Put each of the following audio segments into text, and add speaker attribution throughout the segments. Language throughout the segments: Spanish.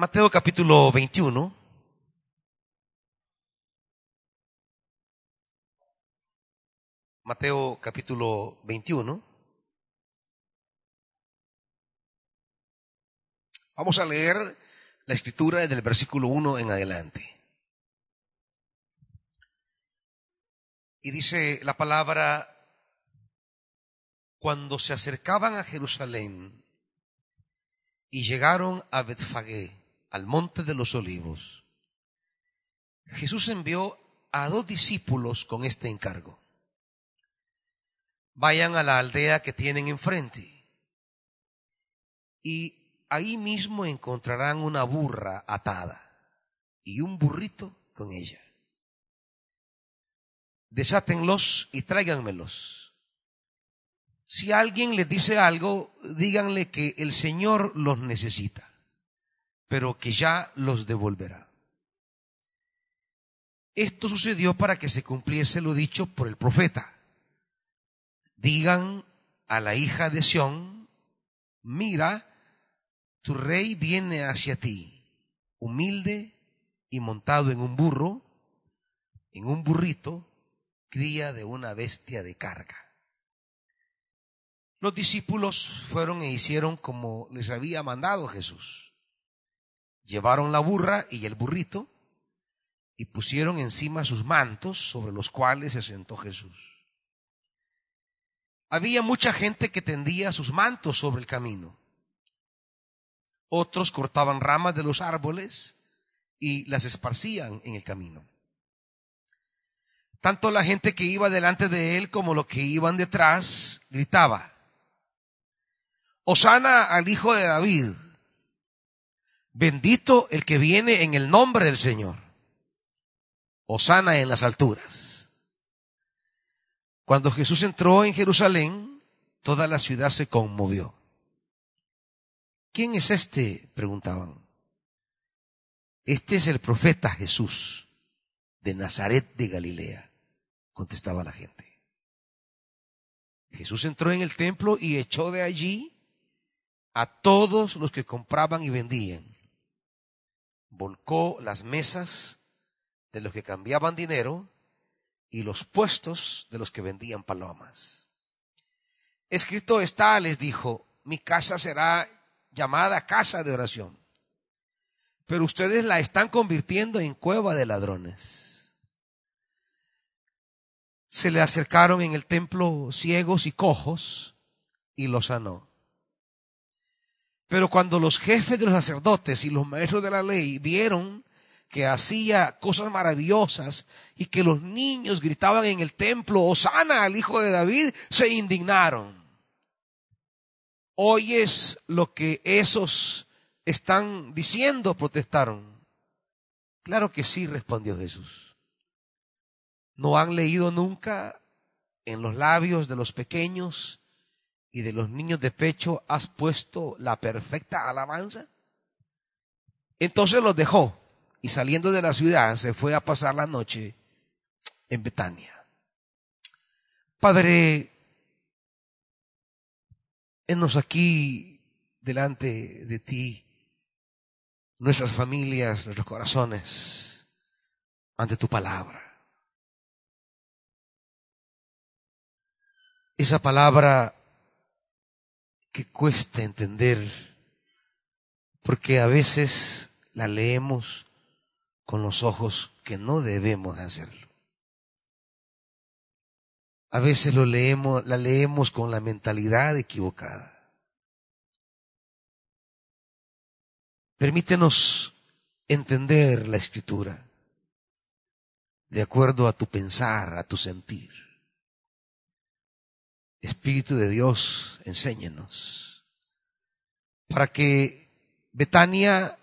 Speaker 1: Mateo capítulo 21. Mateo capítulo 21. Vamos a leer la escritura desde el versículo 1 en adelante. Y dice la palabra, cuando se acercaban a Jerusalén y llegaron a Betfagé, al monte de los olivos, Jesús envió a dos discípulos con este encargo. Vayan a la aldea que tienen enfrente y ahí mismo encontrarán una burra atada y un burrito con ella. Desátenlos y tráiganmelos. Si alguien les dice algo, díganle que el Señor los necesita pero que ya los devolverá. Esto sucedió para que se cumpliese lo dicho por el profeta. Digan a la hija de Sión, mira, tu rey viene hacia ti, humilde y montado en un burro, en un burrito, cría de una bestia de carga. Los discípulos fueron e hicieron como les había mandado Jesús llevaron la burra y el burrito y pusieron encima sus mantos sobre los cuales se sentó Jesús. Había mucha gente que tendía sus mantos sobre el camino. Otros cortaban ramas de los árboles y las esparcían en el camino. Tanto la gente que iba delante de él como los que iban detrás gritaba, Osana al hijo de David Bendito el que viene en el nombre del Señor. Osana en las alturas. Cuando Jesús entró en Jerusalén, toda la ciudad se conmovió. ¿Quién es este? preguntaban. Este es el profeta Jesús de Nazaret de Galilea, contestaba la gente. Jesús entró en el templo y echó de allí a todos los que compraban y vendían volcó las mesas de los que cambiaban dinero y los puestos de los que vendían palomas. Escrito está, les dijo, mi casa será llamada casa de oración, pero ustedes la están convirtiendo en cueva de ladrones. Se le acercaron en el templo ciegos y cojos y los sanó. Pero cuando los jefes de los sacerdotes y los maestros de la ley vieron que hacía cosas maravillosas y que los niños gritaban en el templo, Osana al hijo de David, se indignaron. ¿Oyes lo que esos están diciendo? protestaron. Claro que sí, respondió Jesús. ¿No han leído nunca en los labios de los pequeños y de los niños de pecho has puesto la perfecta alabanza? Entonces los dejó y saliendo de la ciudad se fue a pasar la noche en Betania. Padre, enos aquí delante de ti, nuestras familias, nuestros corazones, ante tu palabra. Esa palabra que cuesta entender, porque a veces la leemos con los ojos que no debemos hacerlo. A veces lo leemos, la leemos con la mentalidad equivocada. Permítenos entender la escritura de acuerdo a tu pensar, a tu sentir. Espíritu de Dios, enséñenos. Para que Betania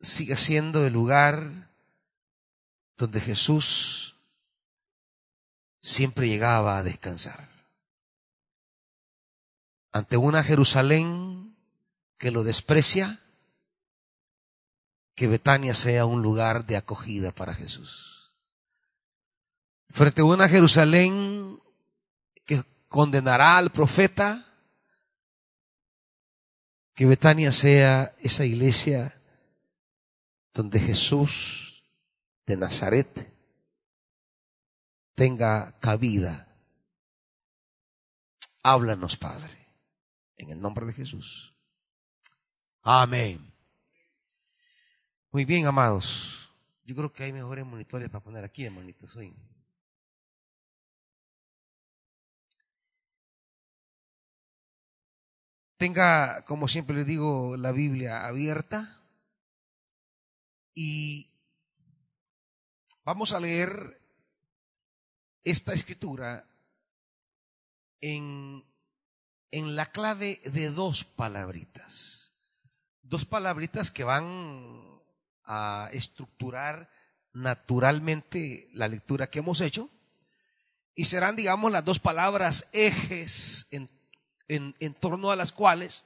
Speaker 1: siga siendo el lugar donde Jesús siempre llegaba a descansar. Ante una Jerusalén que lo desprecia, que Betania sea un lugar de acogida para Jesús. Frente a una Jerusalén condenará al profeta, Que Betania sea esa iglesia donde Jesús de Nazaret tenga cabida. Háblanos, Padre, en el nombre de Jesús. Amén. Muy bien, amados. Yo creo que hay mejores monitores para poner aquí, hermanitos. Tenga, como siempre le digo, la Biblia abierta y vamos a leer esta escritura en, en la clave de dos palabritas. Dos palabritas que van a estructurar naturalmente la lectura que hemos hecho y serán, digamos, las dos palabras ejes en en, torno a las cuales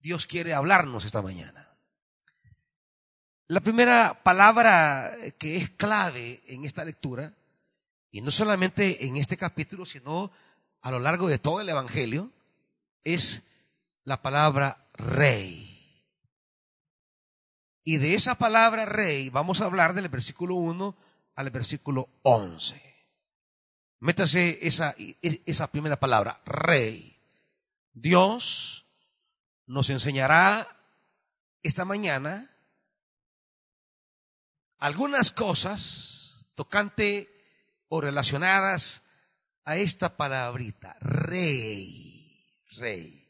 Speaker 1: Dios quiere hablarnos esta mañana. La primera palabra que es clave en esta lectura, y no solamente en este capítulo, sino a lo largo de todo el Evangelio, es la palabra rey. Y de esa palabra rey vamos a hablar del versículo 1 al versículo 11. Métase esa, esa primera palabra, rey. Dios nos enseñará esta mañana algunas cosas tocante o relacionadas a esta palabrita, rey, rey.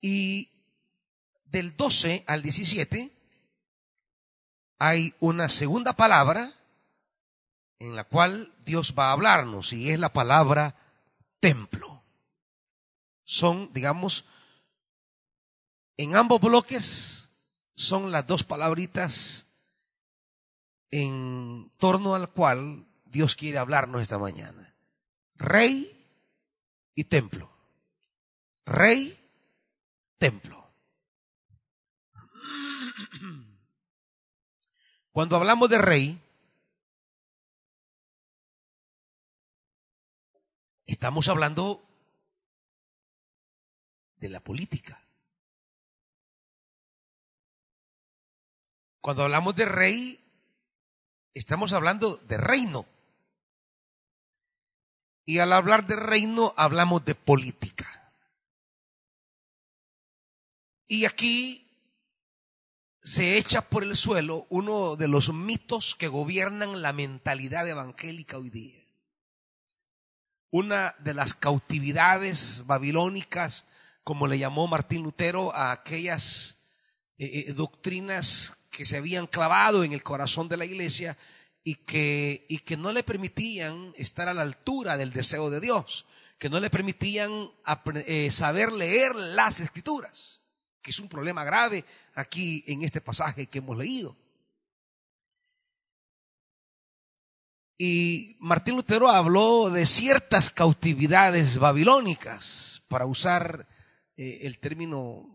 Speaker 1: Y del 12 al 17 hay una segunda palabra en la cual Dios va a hablarnos y es la palabra templo. Son, digamos, en ambos bloques son las dos palabritas en torno al cual Dios quiere hablarnos esta mañana. Rey y templo. Rey, templo. Cuando hablamos de rey, Estamos hablando de la política. Cuando hablamos de rey, estamos hablando de reino. Y al hablar de reino, hablamos de política. Y aquí se echa por el suelo uno de los mitos que gobiernan la mentalidad evangélica hoy día una de las cautividades babilónicas, como le llamó Martín Lutero, a aquellas eh, eh, doctrinas que se habían clavado en el corazón de la iglesia y que, y que no le permitían estar a la altura del deseo de Dios, que no le permitían eh, saber leer las escrituras, que es un problema grave aquí en este pasaje que hemos leído. Y Martín Lutero habló de ciertas cautividades babilónicas, para usar eh, el término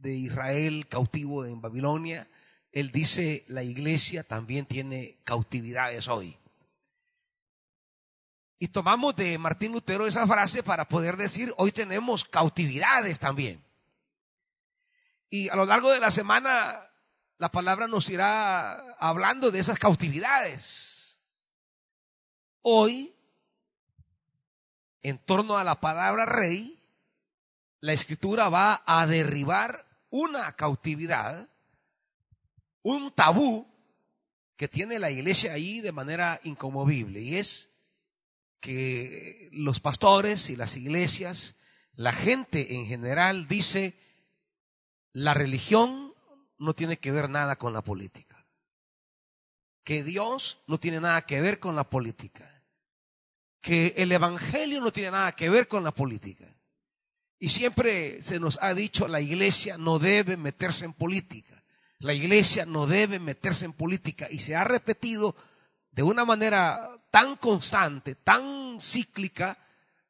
Speaker 1: de Israel cautivo en Babilonia. Él dice, la iglesia también tiene cautividades hoy. Y tomamos de Martín Lutero esa frase para poder decir, hoy tenemos cautividades también. Y a lo largo de la semana, la palabra nos irá hablando de esas cautividades Hoy, en torno a la palabra rey, la escritura va a derribar una cautividad, un tabú que tiene la iglesia ahí de manera incomovible y es que los pastores y las iglesias, la gente en general dice, la religión no tiene que ver nada con la política. Que Dios no tiene nada que ver con la política, que el Evangelio no tiene nada que ver con la política. Y siempre se nos ha dicho, la iglesia no debe meterse en política, la iglesia no debe meterse en política. Y se ha repetido de una manera tan constante, tan cíclica,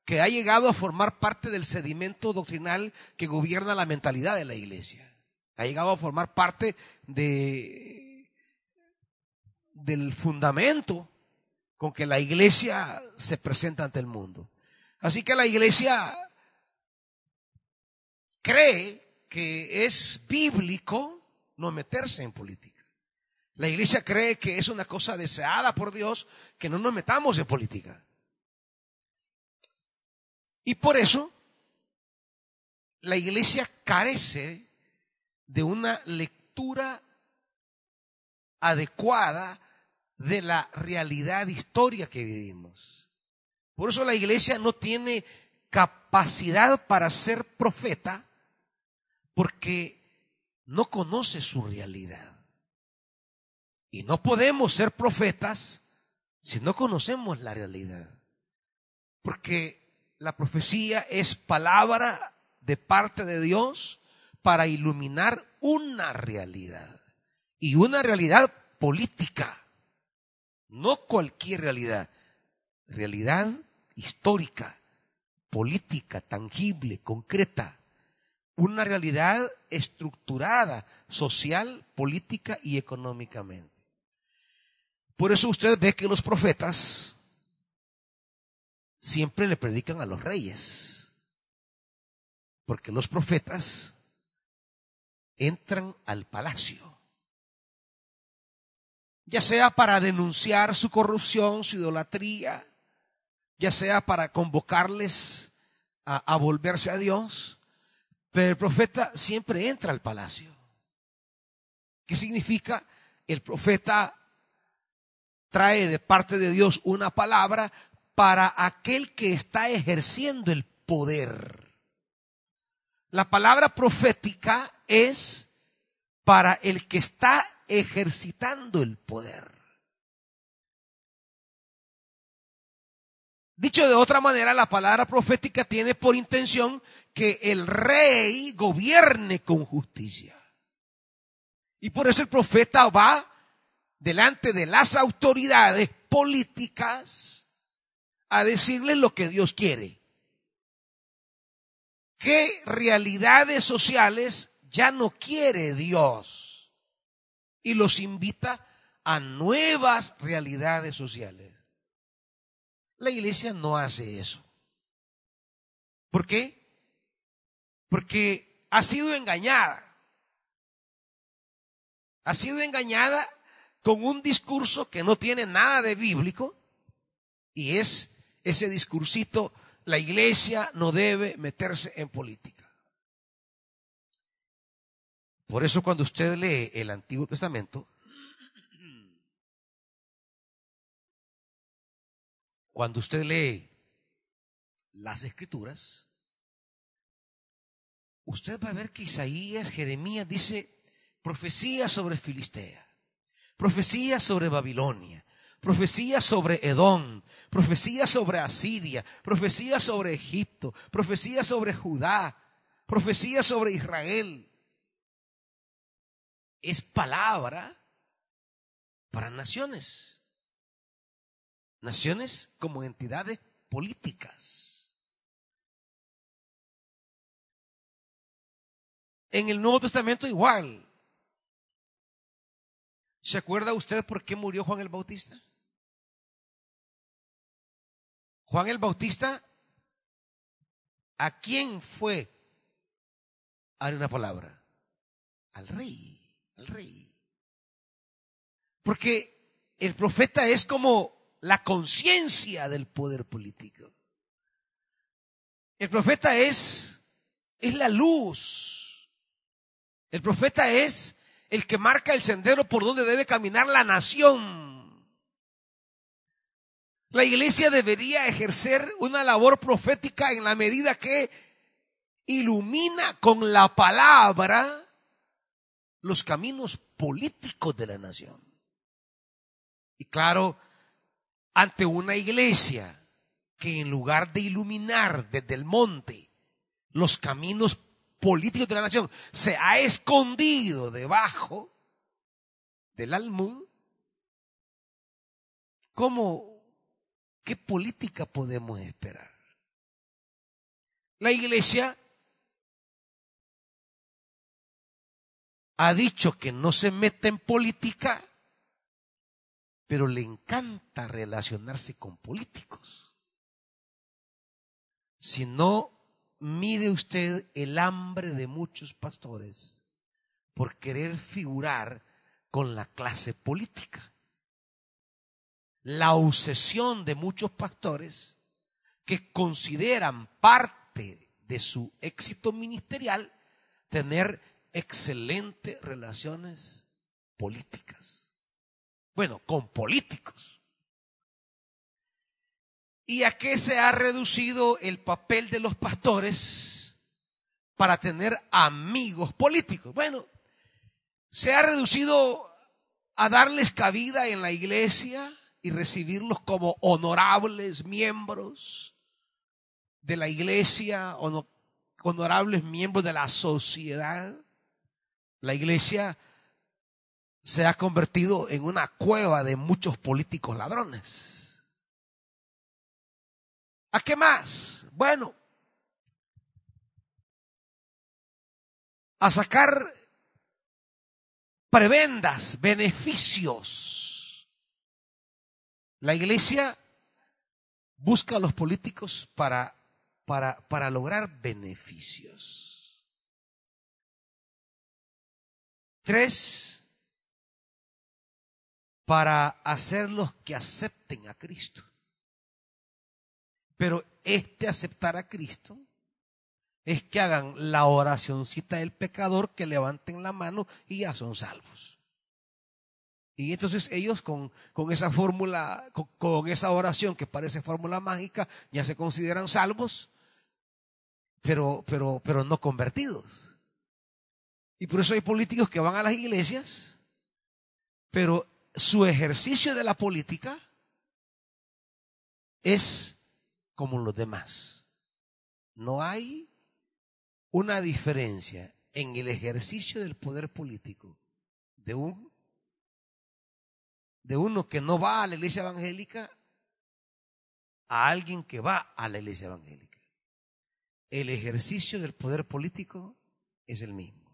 Speaker 1: que ha llegado a formar parte del sedimento doctrinal que gobierna la mentalidad de la iglesia. Ha llegado a formar parte de del fundamento con que la iglesia se presenta ante el mundo. Así que la iglesia cree que es bíblico no meterse en política. La iglesia cree que es una cosa deseada por Dios que no nos metamos en política. Y por eso la iglesia carece de una lectura adecuada de la realidad histórica que vivimos. Por eso la iglesia no tiene capacidad para ser profeta porque no conoce su realidad. Y no podemos ser profetas si no conocemos la realidad. Porque la profecía es palabra de parte de Dios para iluminar una realidad. Y una realidad política. No cualquier realidad. Realidad histórica, política, tangible, concreta. Una realidad estructurada social, política y económicamente. Por eso usted ve que los profetas siempre le predican a los reyes. Porque los profetas entran al palacio ya sea para denunciar su corrupción, su idolatría, ya sea para convocarles a, volverse a Dios, pero el profeta siempre entra al palacio. ¿Qué significa? El profeta trae de parte de Dios una palabra para aquel que está ejerciendo el poder. La palabra profética es para el que está ejercitando el poder. Dicho de otra manera, la palabra profética tiene por intención que el rey gobierne con justicia. Y por eso el profeta va delante de las autoridades políticas a decirles lo que Dios quiere. ¿Qué realidades sociales ya no quiere Dios? Y los invita a nuevas realidades sociales. La iglesia no hace eso. ¿Por qué? Porque ha sido engañada. Ha sido engañada con un discurso que no tiene nada de bíblico y es ese discursito, la iglesia no debe meterse en política. Por eso cuando usted lee el Antiguo Testamento, cuando usted lee las escrituras, usted va a ver que Isaías, Jeremías dice profecía sobre Filistea, profecía sobre Babilonia, profecía sobre Edom, profecía sobre Asiria, profecía sobre Egipto, profecía sobre Judá, profecía sobre Israel es palabra para naciones. Naciones como entidades políticas. En el Nuevo Testamento igual. ¿Se acuerda usted por qué murió Juan el Bautista? Juan el Bautista, ¿a quién fue dar una palabra? Al rey rey. Porque el profeta es como la conciencia del poder político. El profeta es, es la luz. El profeta es el que marca el sendero por donde debe caminar la nación. La iglesia debería ejercer una labor profética en la medida que ilumina con la palabra los caminos políticos de la nación. Y claro, ante una iglesia que en lugar de iluminar desde el monte los caminos políticos de la nación, se ha escondido debajo del almud, ¿cómo, qué política podemos esperar? La iglesia ha dicho que no se mete en política, pero le encanta relacionarse con políticos. Si no mire usted el hambre de muchos pastores por querer figurar con la clase política. La obsesión de muchos pastores que consideran parte de su éxito ministerial tener excelentes relaciones políticas. Bueno, con políticos. ¿Y a qué se ha reducido el papel de los pastores para tener amigos políticos? Bueno, se ha reducido a darles cabida en la iglesia y recibirlos como honorables miembros de la iglesia, honorables miembros de la sociedad. La iglesia se ha convertido en una cueva de muchos políticos ladrones. ¿A qué más? Bueno, a sacar prebendas, beneficios. La iglesia busca a los políticos para, para, para lograr beneficios. Tres, para hacerlos que acepten a Cristo. Pero este aceptar a Cristo es que hagan la oracioncita del pecador, que levanten la mano y ya son salvos. Y entonces ellos con, con esa fórmula, con, esa oración que parece fórmula mágica, ya se consideran salvos, pero, pero, pero no convertidos. Y por eso hay políticos que van a las iglesias, pero su ejercicio de la política es como los demás. No hay una diferencia en el ejercicio del poder político de un de uno que no va a la iglesia evangélica a alguien que va a la iglesia evangélica. El ejercicio del poder político es el mismo.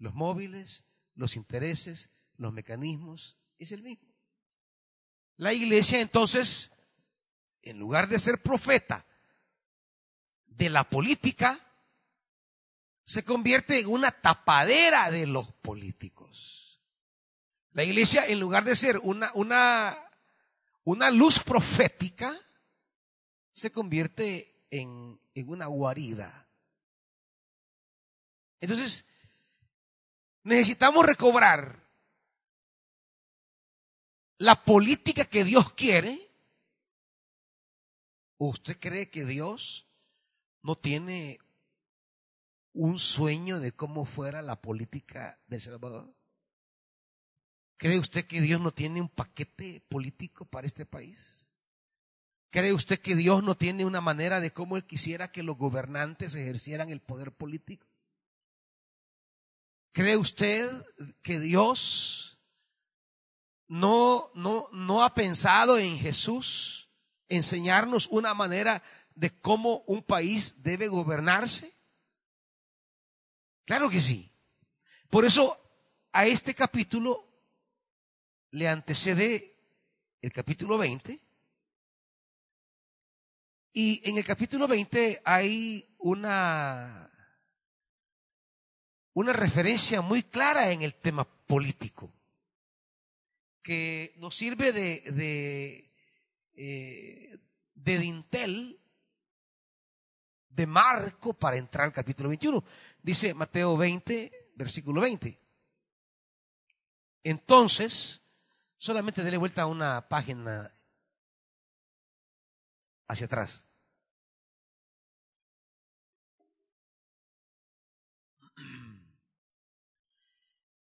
Speaker 1: Los móviles, los intereses, los mecanismos, es el mismo. La iglesia entonces, en lugar de ser profeta de la política, se convierte en una tapadera de los políticos. La iglesia, en lugar de ser una, una, una luz profética, se convierte en, en una guarida. Entonces, necesitamos recobrar la política que Dios quiere. ¿Usted cree que Dios no tiene un sueño de cómo fuera la política del Salvador? ¿Cree usted que Dios no tiene un paquete político para este país? ¿Cree usted que Dios no tiene una manera de cómo Él quisiera que los gobernantes ejercieran el poder político? ¿Cree usted que Dios no, no, no ha pensado en Jesús enseñarnos una manera de cómo un país debe gobernarse? Claro que sí. Por eso a este capítulo le antecede el capítulo 20. Y en el capítulo 20 hay una, una referencia muy clara en el tema político que nos sirve de, de, eh, de dintel, de marco para entrar al capítulo 21. Dice Mateo 20, versículo 20. Entonces, solamente dele vuelta a una página hacia atrás.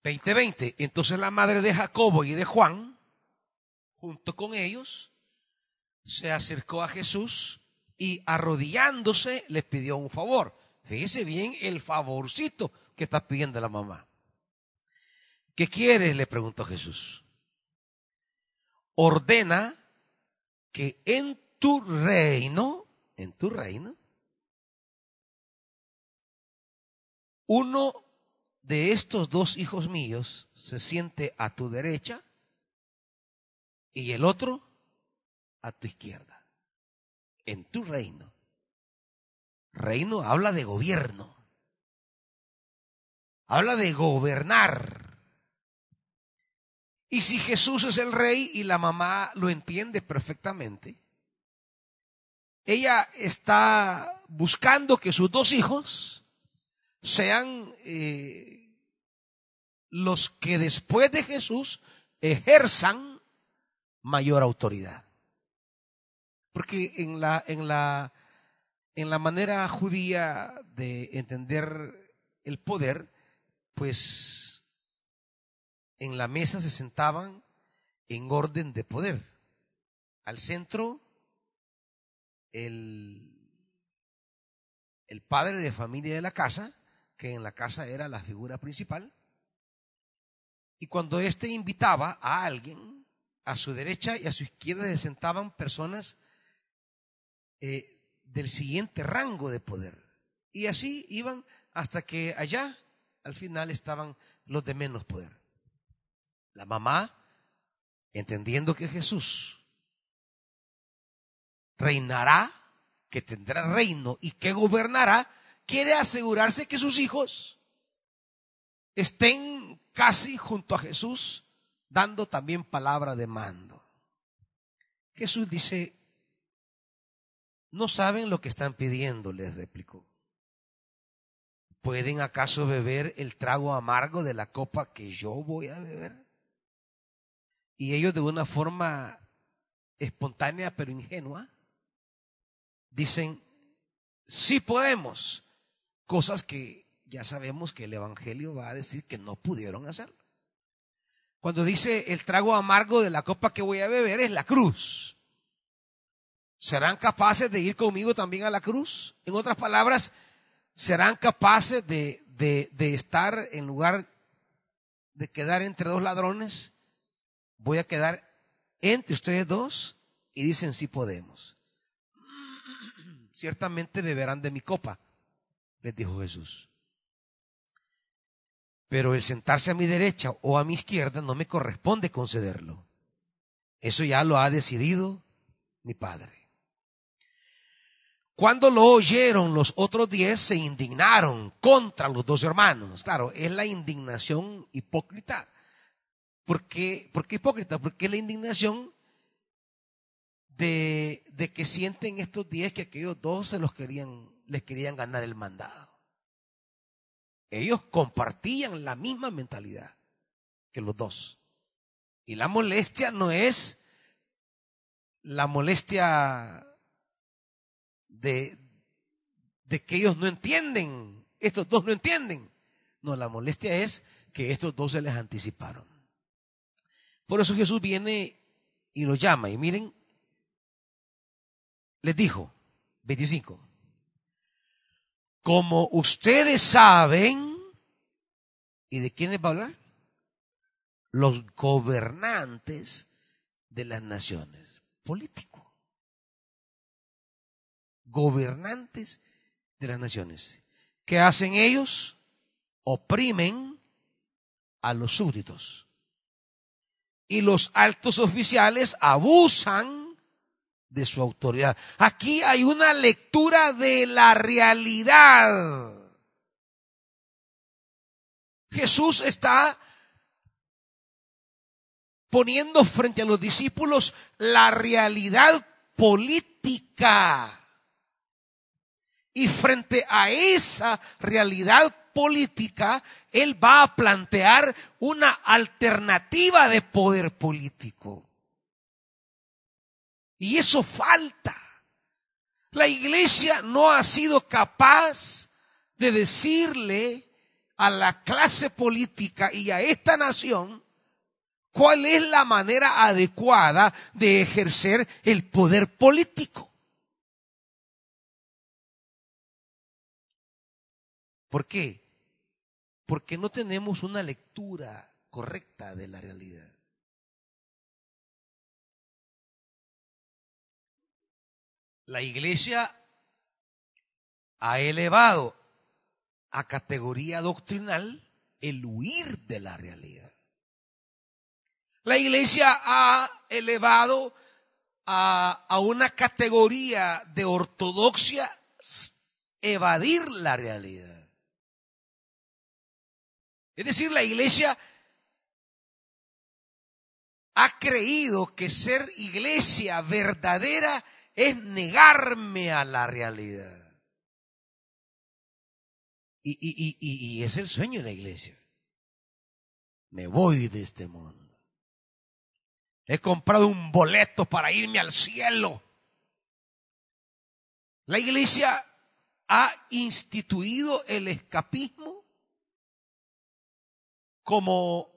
Speaker 1: Veinte, veinte. Entonces la madre de Jacobo y de Juan, junto con ellos, se acercó a Jesús y arrodillándose les pidió un favor. Fíjese bien el favorcito que está pidiendo la mamá. ¿Qué quieres? le preguntó Jesús. Ordena que en tu reino, en tu reino, uno de estos dos hijos míos se siente a tu derecha y el otro a tu izquierda. En tu reino Reino habla de gobierno. Habla de gobernar. Y si Jesús es el rey y la mamá lo entiende perfectamente, ella está buscando que sus dos hijos sean eh, los que después de Jesús ejerzan mayor autoridad. Porque en la, en la, en la manera judía de entender el poder, pues en la mesa se sentaban en orden de poder. Al centro, el, el padre de familia de la casa, que en la casa era la figura principal, y cuando éste invitaba a alguien, a su derecha y a su izquierda se sentaban personas eh, del siguiente rango de poder. Y así iban hasta que allá, al final, estaban los de menos poder. La mamá, entendiendo que Jesús reinará, que tendrá reino y que gobernará, quiere asegurarse que sus hijos estén casi junto a Jesús, dando también palabra de mando. Jesús dice, no saben lo que están pidiendo, les replicó. ¿Pueden acaso beber el trago amargo de la copa que yo voy a beber? Y ellos de una forma espontánea pero ingenua dicen, sí podemos, cosas que ya sabemos que el Evangelio va a decir que no pudieron hacer. Cuando dice el trago amargo de la copa que voy a beber es la cruz. ¿Serán capaces de ir conmigo también a la cruz? En otras palabras, ¿serán capaces de, de, de estar en lugar de quedar entre dos ladrones? Voy a quedar entre ustedes dos y dicen sí podemos. Ciertamente beberán de mi copa, les dijo Jesús. Pero el sentarse a mi derecha o a mi izquierda no me corresponde concederlo. Eso ya lo ha decidido mi Padre. Cuando lo oyeron los otros diez se indignaron contra los dos hermanos. Claro, es la indignación hipócrita. ¿Por qué, ¿Por qué hipócrita? Porque la indignación de, de que sienten estos diez que aquellos dos se los querían, les querían ganar el mandado. Ellos compartían la misma mentalidad que los dos. Y la molestia no es la molestia de, que ellos no entienden, estos dos no entienden. No, la molestia es que estos dos se les anticiparon. Por eso Jesús viene y los llama. Y miren, les dijo, 25, como ustedes saben, ¿y de quiénes va a hablar? Los gobernantes de las naciones, políticos. Gobernantes de las naciones. ¿Qué hacen ellos? Oprimen a los súbditos. Y los altos oficiales abusan de su autoridad. Aquí hay una lectura de la realidad. Jesús está poniendo frente a los discípulos la realidad política. Y frente a esa realidad política, Él va a plantear una alternativa de poder político. Y eso falta. La iglesia no ha sido capaz de decirle a la clase política y a esta nación cuál es la manera adecuada de ejercer el poder político. ¿Por qué? Porque no tenemos una lectura correcta de la realidad. La iglesia ha elevado a categoría doctrinal el huir de la realidad. La iglesia ha elevado a, a una categoría de ortodoxia evadir la realidad. Es decir, la iglesia ha creído que ser iglesia verdadera es negarme a la realidad. Y, y, y, y, es el sueño de la iglesia. Me voy de este mundo. He comprado un boleto para irme al cielo. La iglesia ha instituido el escapismo como,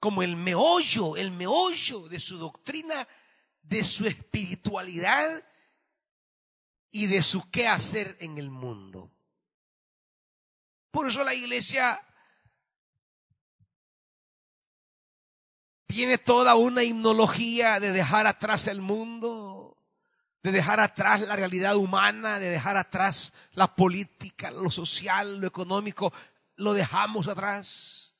Speaker 1: como el meollo, el meollo de su doctrina, de su espiritualidad y de su qué hacer en el mundo. Por eso la iglesia tiene toda una himnología de dejar atrás el mundo, de dejar atrás la realidad humana, de dejar atrás la política, lo social, lo económico, lo dejamos atrás.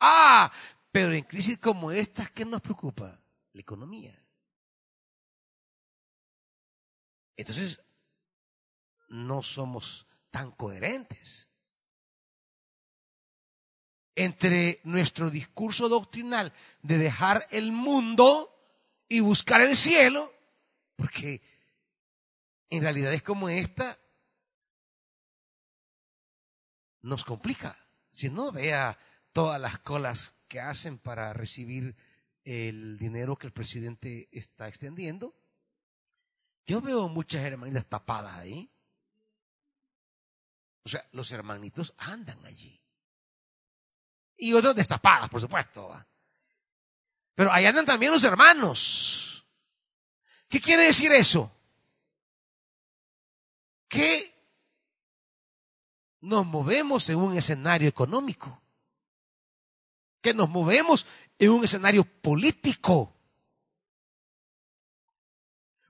Speaker 1: Ah, pero en crisis como esta, ¿qué nos preocupa? La economía. Entonces, no somos tan coherentes entre nuestro discurso doctrinal de dejar el mundo y buscar el cielo, porque en realidades como esta nos complica. Si no, vea todas las colas que hacen para recibir el dinero que el presidente está extendiendo. Yo veo muchas hermanitas tapadas ahí. O sea, los hermanitos andan allí y otros destapadas, por supuesto. Pero ahí andan también los hermanos. ¿Qué quiere decir eso? Que nos movemos en un escenario económico, que nos movemos en un escenario político.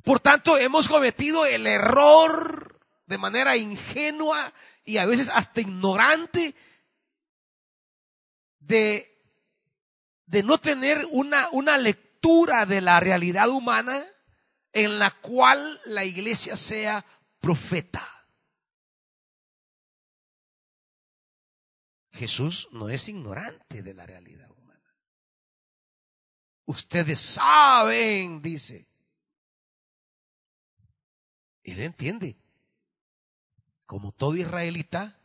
Speaker 1: Por tanto, hemos cometido el error de manera ingenua y a veces hasta ignorante de, de no tener una, una lectura de la realidad humana en la cual la iglesia sea profeta. Jesús no es ignorante de la realidad humana. Ustedes saben, dice. Él entiende, como todo israelita,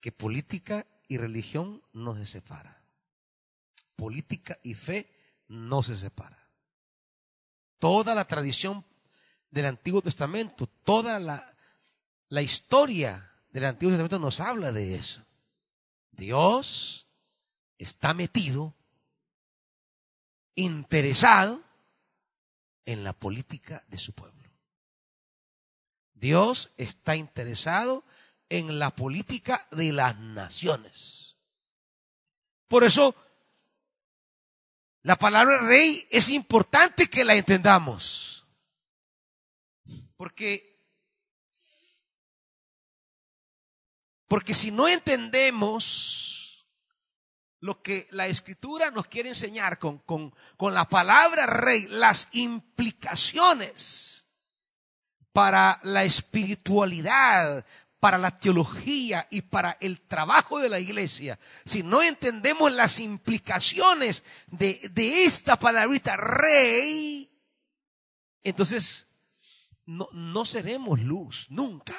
Speaker 1: que política y religión no se separa. Política y fe no se separa. Toda la tradición del Antiguo Testamento, toda la, la historia del Antiguo Testamento nos habla de eso. Dios está metido, interesado en la política de su pueblo. Dios está interesado en la política de las naciones. Por eso, la palabra rey es importante que la entendamos. Porque porque si no entendemos lo que la escritura nos quiere enseñar con, con, con la palabra rey, las implicaciones para la espiritualidad, para la teología y para el trabajo de la iglesia, si no entendemos las implicaciones de, esta palabrita rey, entonces no, no seremos luz, nunca.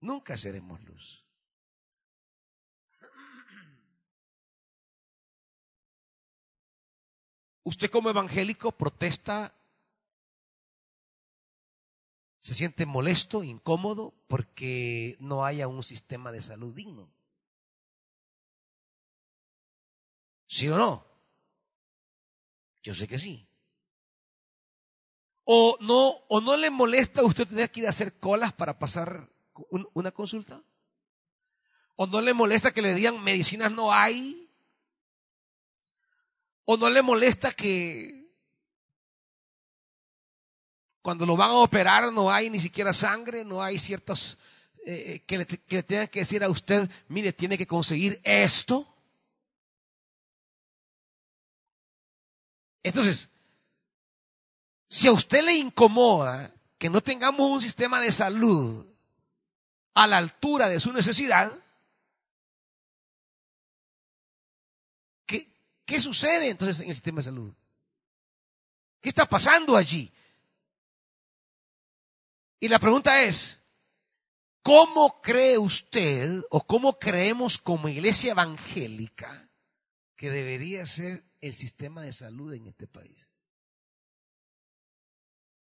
Speaker 1: Nunca seremos luz. Usted como evangélico protesta se siente molesto, incómodo, porque no haya un sistema de salud digno. ¿Sí o no? Yo sé que sí. ¿O no, o no le molesta a usted tener que ir a hacer colas para pasar una consulta? ¿O no le molesta que le digan medicinas no hay? ¿O no le molesta que cuando lo van a operar no hay ni siquiera sangre, no hay ciertos eh, eh, que, le, que le tengan que decir a usted, mire, tiene que conseguir esto. Entonces, si a usted le incomoda que no tengamos un sistema de salud a la altura de su necesidad, ¿qué, qué sucede entonces en el sistema de salud? ¿Qué está pasando allí? Y la pregunta es, ¿cómo cree usted o cómo creemos como iglesia evangélica que debería ser el sistema de salud en este país?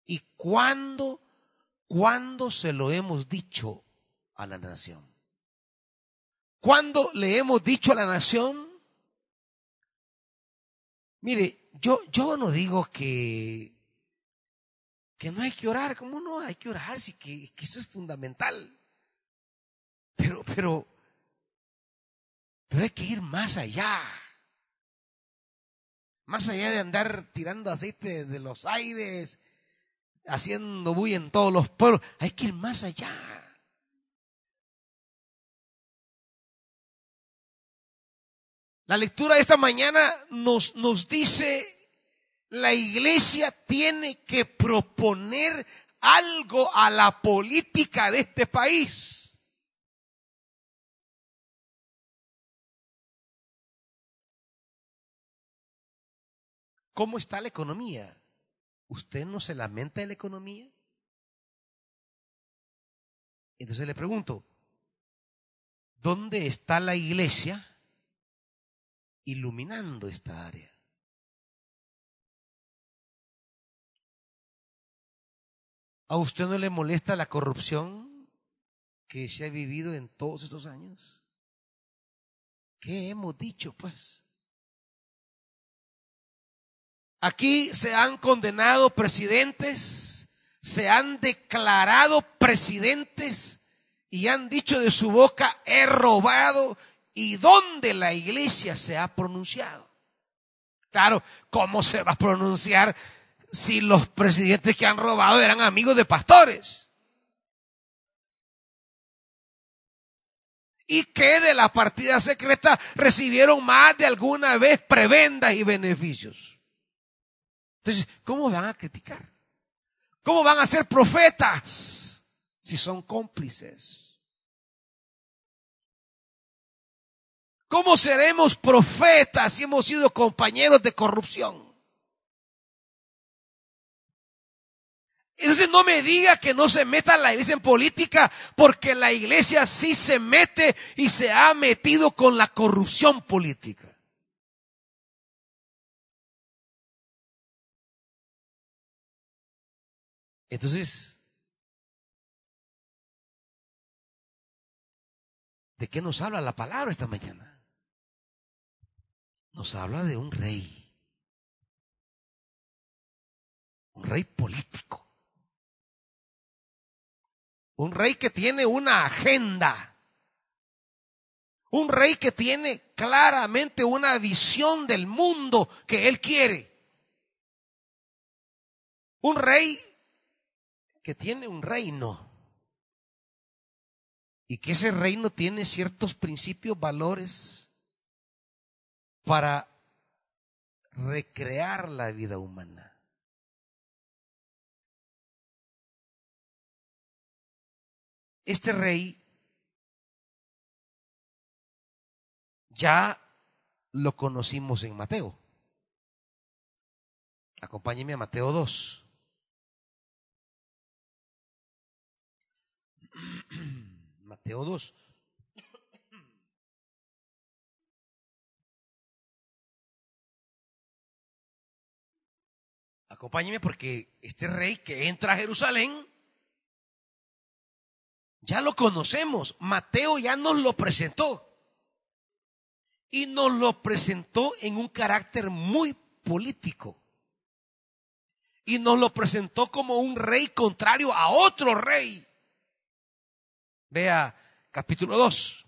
Speaker 1: ¿Y cuándo, cuándo se lo hemos dicho a la nación? ¿Cuándo le hemos dicho a la nación? Mire, yo, yo no digo que, que no hay que orar, ¿cómo no? Hay que orar, sí, que, eso es fundamental. Pero, pero, pero hay que ir más allá. Más allá de andar tirando aceite de los aires, haciendo bulla en todos los pueblos, hay que ir más allá. La lectura de esta mañana nos, nos dice, la iglesia tiene que proponer algo a la política de este país. ¿Cómo está la economía? ¿Usted no se lamenta de la economía? Entonces le pregunto, ¿dónde está la iglesia iluminando esta área? ¿A usted no le molesta la corrupción que se ha vivido en todos estos años? ¿Qué hemos dicho, pues? Aquí se han condenado presidentes, se han declarado presidentes y han dicho de su boca, he robado, y dónde la iglesia se ha pronunciado. Claro, ¿cómo se va a pronunciar si los presidentes que han robado eran amigos de pastores? Y que de la partida secreta recibieron más de alguna vez prebendas y beneficios. Entonces, ¿cómo van a criticar? ¿Cómo van a ser profetas si son cómplices? ¿Cómo seremos profetas si hemos sido compañeros de corrupción? Entonces no me diga que no se meta la iglesia en política, porque la iglesia sí se mete y se ha metido con la corrupción política. Entonces, ¿de qué nos habla la palabra esta mañana? Nos habla de un rey, un rey político, un rey que tiene una agenda, un rey que tiene claramente una visión del mundo que él quiere, un rey que tiene un reino. Y que ese reino tiene ciertos principios, valores para recrear la vida humana. Este rey ya lo conocimos en Mateo. Acompáñeme a Mateo 2. Mateo 2. Acompáñeme porque este rey que entra a Jerusalén, ya lo conocemos. Mateo ya nos lo presentó. Y nos lo presentó en un carácter muy político. Y nos lo presentó como un rey contrario a otro rey. Vea capítulo 2.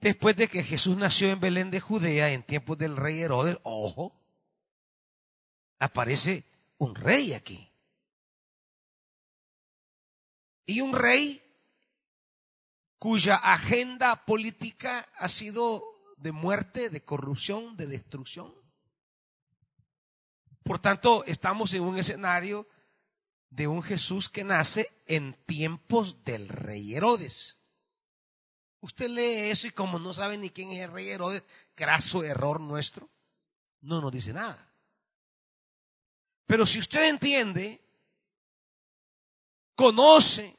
Speaker 1: Después de que Jesús nació en Belén de Judea en tiempos del rey Herodes, ojo, aparece un rey aquí. Y un rey cuya agenda política ha sido de muerte, de corrupción, de destrucción. Por tanto, estamos en un escenario de un Jesús que nace en tiempos del rey Herodes. Usted lee eso y como no sabe ni quién es el rey Herodes, craso error nuestro, no nos dice nada. Pero si usted entiende, conoce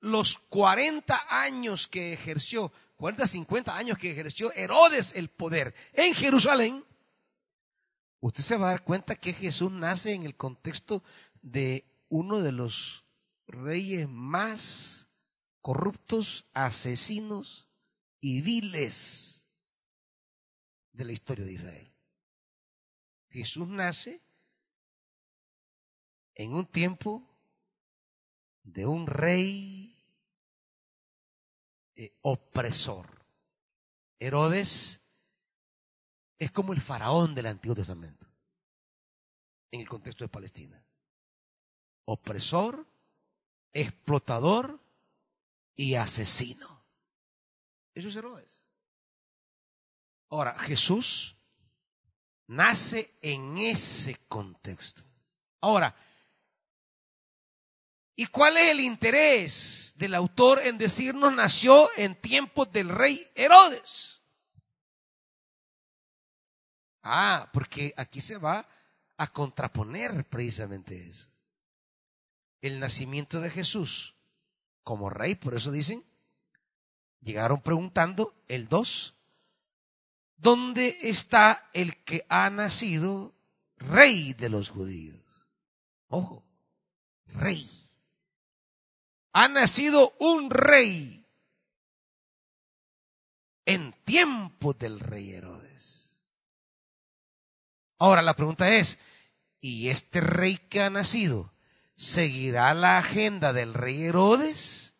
Speaker 1: los 40 años que ejerció, 40, 50 años que ejerció Herodes el poder en Jerusalén, usted se va a dar cuenta que Jesús nace en el contexto de uno de los reyes más corruptos, asesinos y viles de la historia de Israel. Jesús nace en un tiempo de un rey eh, opresor. Herodes es como el faraón del Antiguo Testamento en el contexto de Palestina. Opresor, explotador y asesino. Eso es Herodes. Ahora, Jesús nace en ese contexto. Ahora, ¿Y cuál es el interés del autor en decirnos nació en tiempos del rey Herodes? Ah, porque aquí se va a contraponer precisamente eso. El nacimiento de Jesús como rey, por eso dicen, llegaron preguntando el 2, ¿dónde está el que ha nacido rey de los judíos? Ojo, rey ha nacido un rey en tiempo del rey Herodes. Ahora la pregunta es, ¿y este rey que ha nacido seguirá la agenda del rey Herodes?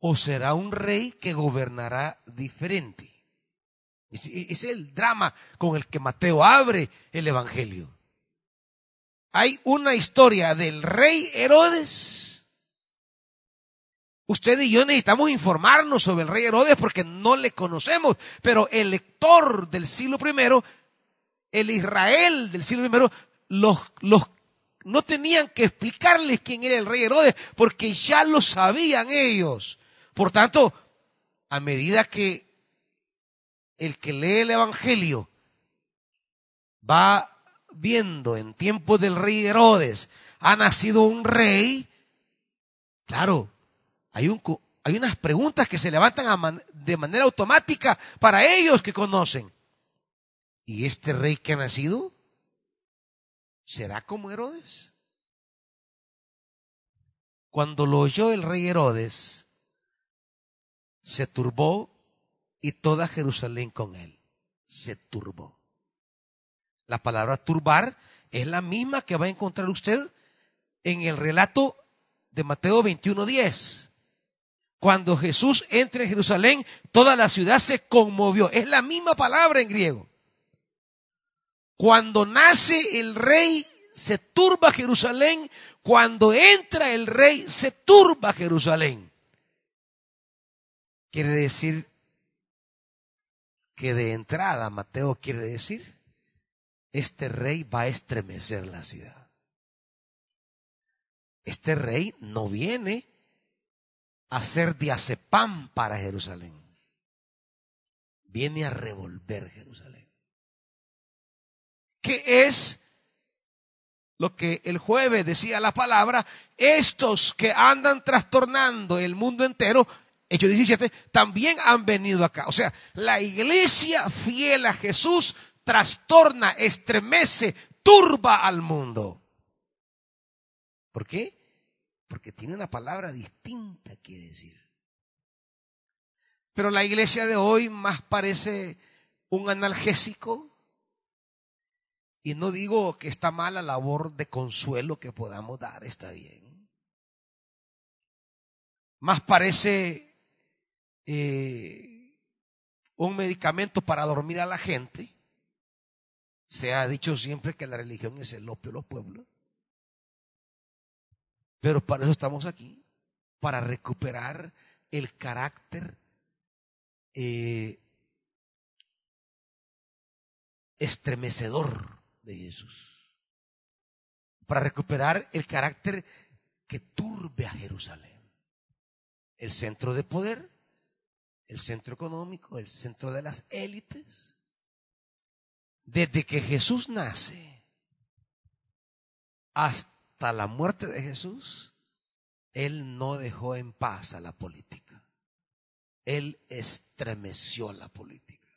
Speaker 1: ¿O será un rey que gobernará diferente? Es el drama con el que Mateo abre el Evangelio. Hay una historia del rey Herodes Usted y yo necesitamos informarnos sobre el rey Herodes porque no le conocemos, pero el lector del siglo I, el Israel del siglo I, los, los, no tenían que explicarles quién era el rey Herodes porque ya lo sabían ellos. Por tanto, a medida que el que lee el Evangelio va viendo en tiempos del rey Herodes, ha nacido un rey, claro, hay, un, hay unas preguntas que se levantan de manera automática para ellos que conocen. ¿Y este rey que ha nacido? ¿Será como Herodes? Cuando lo oyó el rey Herodes, se turbó y toda Jerusalén con él. Se turbó. La palabra turbar es la misma que va a encontrar usted en el relato de Mateo 21.10. Cuando Jesús entra en Jerusalén, toda la ciudad se conmovió. Es la misma palabra en griego. Cuando nace el rey, se turba Jerusalén. Cuando entra el rey, se turba Jerusalén. Quiere decir que de entrada, Mateo quiere decir, este rey va a estremecer la ciudad. Este rey no viene hacer diazepam para Jerusalén. Viene a revolver Jerusalén. ¿Qué es lo que el jueves decía la palabra? Estos que andan trastornando el mundo entero, Hechos 17, también han venido acá. O sea, la iglesia fiel a Jesús trastorna, estremece, turba al mundo. ¿Por qué? Porque tiene una palabra distinta que decir. Pero la iglesia de hoy más parece un analgésico. Y no digo que está mala labor de consuelo que podamos dar, está bien. Más parece eh, un medicamento para dormir a la gente. Se ha dicho siempre que la religión es el opio de los pueblos. Pero para eso estamos aquí, para recuperar el carácter eh, estremecedor de Jesús. para recuperar el carácter que turbe a Jerusalén. El centro de poder, el centro económico, el centro de las élites. Desde que Jesús nace hasta la muerte de Jesús, Él no dejó en paz a la política. Él estremeció la política.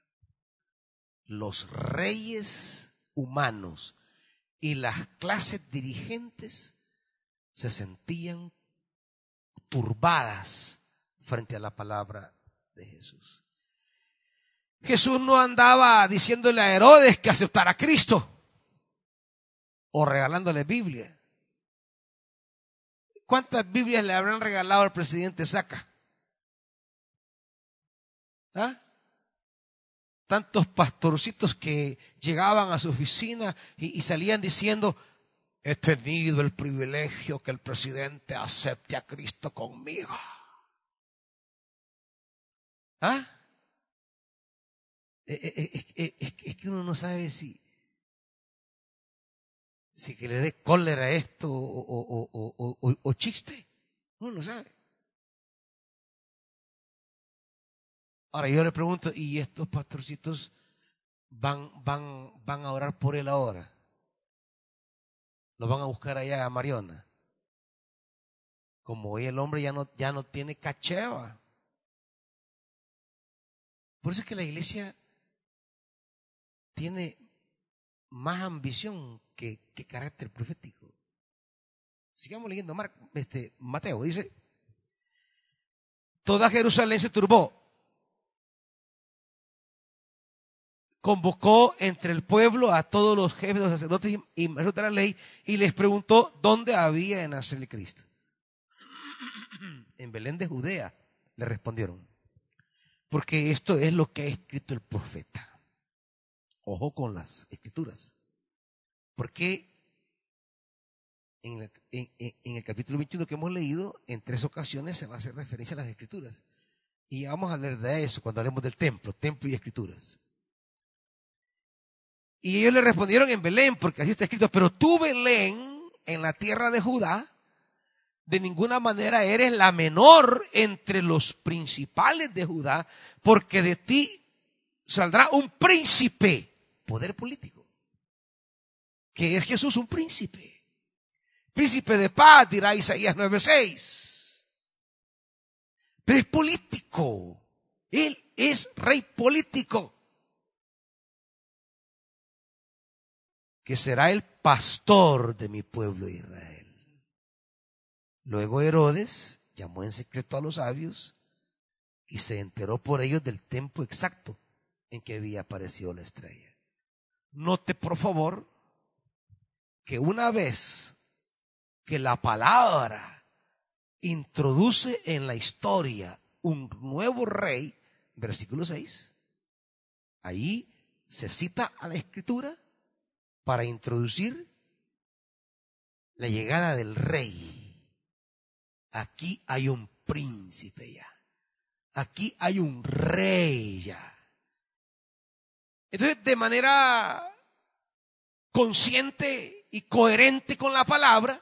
Speaker 1: Los reyes humanos y las clases dirigentes se sentían turbadas frente a la palabra de Jesús. Jesús no andaba diciéndole a Herodes que aceptara a Cristo o regalándole Biblia. ¿Cuántas Biblias le habrán regalado al presidente Saca? ¿Ah? Tantos pastorcitos que llegaban a su oficina y, salían diciendo, he tenido el privilegio que el presidente acepte a Cristo conmigo. ¿Ah? Eh, eh, eh, es, que uno no sabe si, si que le dé cólera esto o, chiste. Uno no sabe. Ahora yo le pregunto, ¿y estos pastorcitos van, van, van a orar por él ahora? ¿Lo van a buscar allá a Mariona? Como hoy el hombre ya no, ya no tiene cacheva. Por eso es que la iglesia tiene más ambición que, carácter profético. Sigamos leyendo este, Mateo, dice, toda Jerusalén se turbó. Convocó entre el pueblo a todos los jefes de los sacerdotes y maestros de la ley y les preguntó dónde había de nacer el Cristo. En Belén de Judea, le respondieron. Porque esto es lo que ha escrito el profeta. Ojo con las escrituras. Porque en el, en, el, capítulo 21 que hemos leído, en tres ocasiones se va a hacer referencia a las escrituras. Y vamos a hablar de eso cuando hablemos del templo, templo y escrituras. Y ellos le respondieron en Belén, porque así está escrito, pero tú Belén, en la tierra de Judá, de ninguna manera eres la menor entre los principales de Judá, porque de ti saldrá un príncipe, poder político, que es Jesús un príncipe. Príncipe de paz, dirá Isaías 9:6. Pero es político. Él es rey político. Que será el pastor de mi pueblo Israel. Luego Herodes llamó en secreto a los sabios y se enteró por ellos del tiempo exacto en que había aparecido la estrella. Note por favor que una vez que la palabra introduce en la historia un nuevo rey, versículo 6, ahí se cita a la escritura para introducir la llegada del rey Aquí hay un príncipe ya. Aquí hay un rey ya. Entonces, de manera consciente y coherente con la palabra,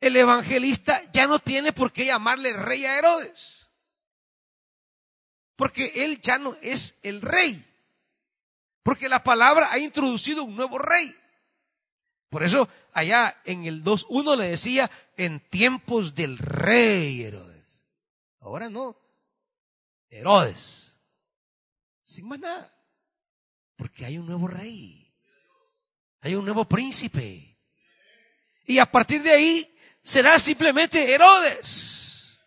Speaker 1: el evangelista ya no tiene por qué llamarle rey a Herodes. Porque él ya no es el rey. Porque la palabra ha introducido un nuevo rey. Por eso allá en el 2.1 le decía, en tiempos del rey Herodes. Ahora no, Herodes. Sin más nada. Porque hay un nuevo rey. Hay un nuevo príncipe. Y a partir de ahí será simplemente Herodes.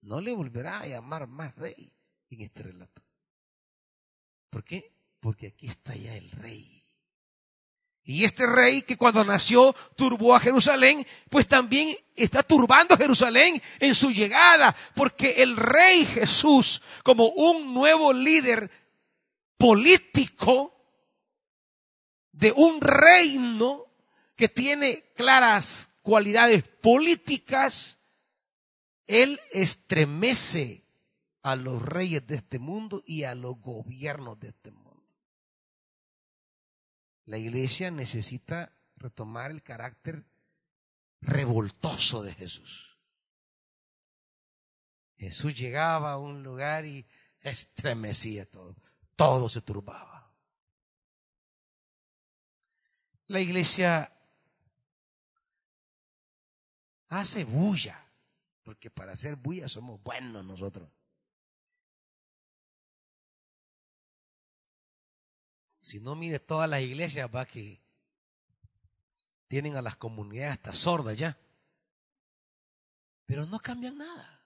Speaker 1: No le volverá a llamar más rey en este relato. ¿Por qué? Porque aquí está ya el rey. Y este rey que cuando nació turbó a Jerusalén, pues también está turbando a Jerusalén en su llegada, porque el rey Jesús, como un nuevo líder político de un reino que tiene claras cualidades políticas, él estremece a los reyes de este mundo y a los gobiernos de este mundo. La iglesia necesita retomar el carácter revoltoso de Jesús. Jesús llegaba a un lugar y estremecía todo, todo se turbaba. La iglesia hace bulla, porque para hacer bulla somos buenos nosotros. Si no, mire todas las iglesias, va que tienen a las comunidades hasta sordas ya. Pero no cambian nada.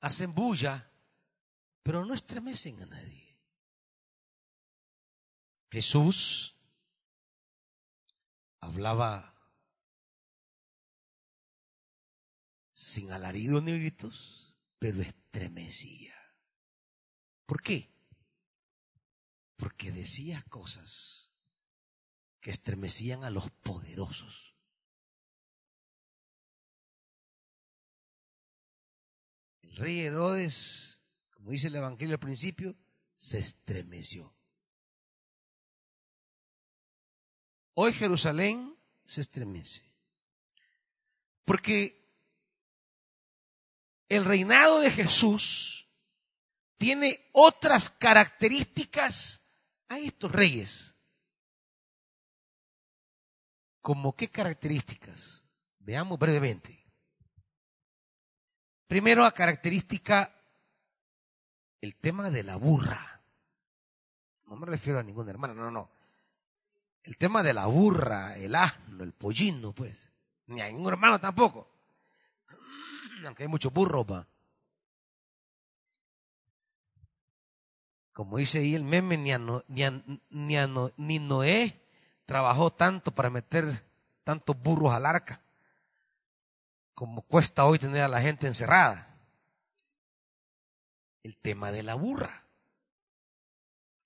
Speaker 1: Hacen bulla, pero no estremecen a nadie. Jesús hablaba sin alarido ni gritos, pero estremecía. ¿Por qué? Porque decía cosas que estremecían a los poderosos. El rey Herodes, como dice el Evangelio al principio, se estremeció. Hoy Jerusalén se estremece. Porque el reinado de Jesús tiene otras características a estos reyes. ¿Como qué características? Veamos brevemente. Primero, la característica, el tema de la burra. No me refiero a ninguna hermana, no, no. El tema de la burra, el asno, el pollino, pues. Ni a ningún hermano tampoco aunque hay muchos burros, va. Como dice ahí el meme, ni, ni, Noé trabajó tanto para meter tantos burros al arca, como cuesta hoy tener a la gente encerrada. El tema de la burra.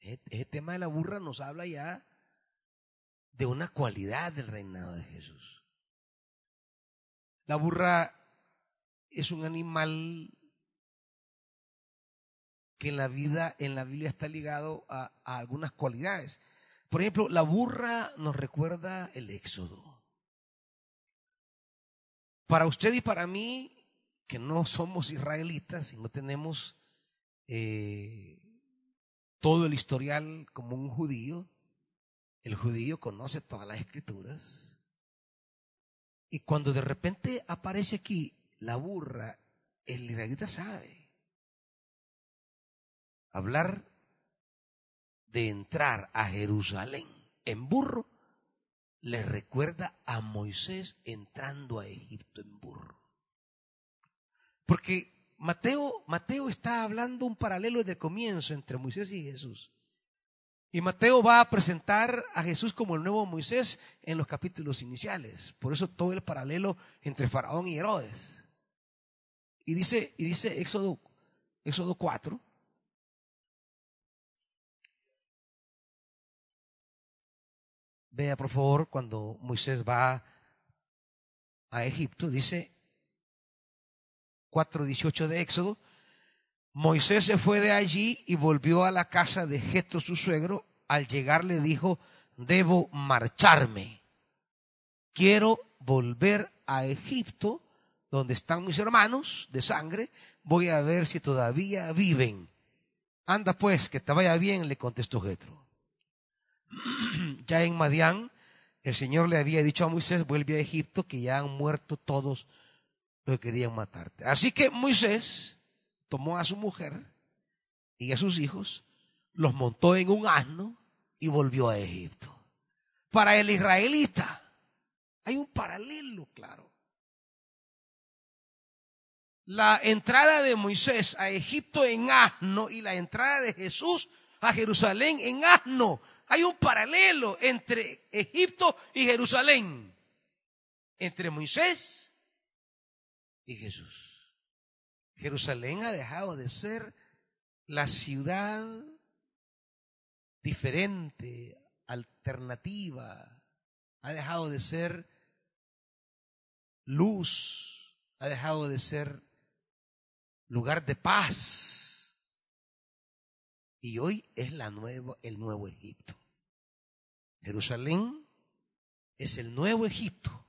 Speaker 1: Ese tema de la burra nos habla ya de una cualidad del reinado de Jesús. La burra es un animal que en la vida, en la Biblia está ligado a, algunas cualidades. Por ejemplo, la burra nos recuerda el éxodo. Para usted y para mí, que no somos israelitas y no tenemos eh, todo el historial como un judío, el judío conoce todas las escrituras. Y cuando de repente aparece aquí la burra, el israelita sabe. Hablar de entrar a Jerusalén en burro le recuerda a Moisés entrando a Egipto en burro. Porque Mateo, Mateo está hablando un paralelo desde el comienzo entre Moisés y Jesús. Y Mateo va a presentar a Jesús como el nuevo Moisés en los capítulos iniciales. Por eso todo el paralelo entre Faraón y Herodes. Y dice, y dice Éxodo, Éxodo 4. Vea por favor cuando Moisés va a Egipto, dice 4.18 de Éxodo, Moisés se fue de allí y volvió a la casa de Jetro su suegro. Al llegar le dijo, debo marcharme. Quiero volver a Egipto donde están mis hermanos de sangre, voy a ver si todavía viven. Anda pues, que te vaya bien, le contestó Jetro. ya en Madián, el Señor le había dicho a Moisés, vuelve a Egipto, que ya han muerto todos los que querían matarte. Así que Moisés tomó a su mujer y a sus hijos, los montó en un asno y volvió a Egipto. Para el israelita hay un paralelo, claro la entrada de Moisés a Egipto en asno y la entrada de Jesús a Jerusalén en asno. Hay un paralelo entre Egipto y Jerusalén, entre Moisés y Jesús. Jerusalén ha dejado de ser la ciudad diferente, alternativa, ha dejado de ser luz, ha dejado de ser lugar de paz. Y hoy es la nueva, el nuevo Egipto. Jerusalén es el nuevo Egipto.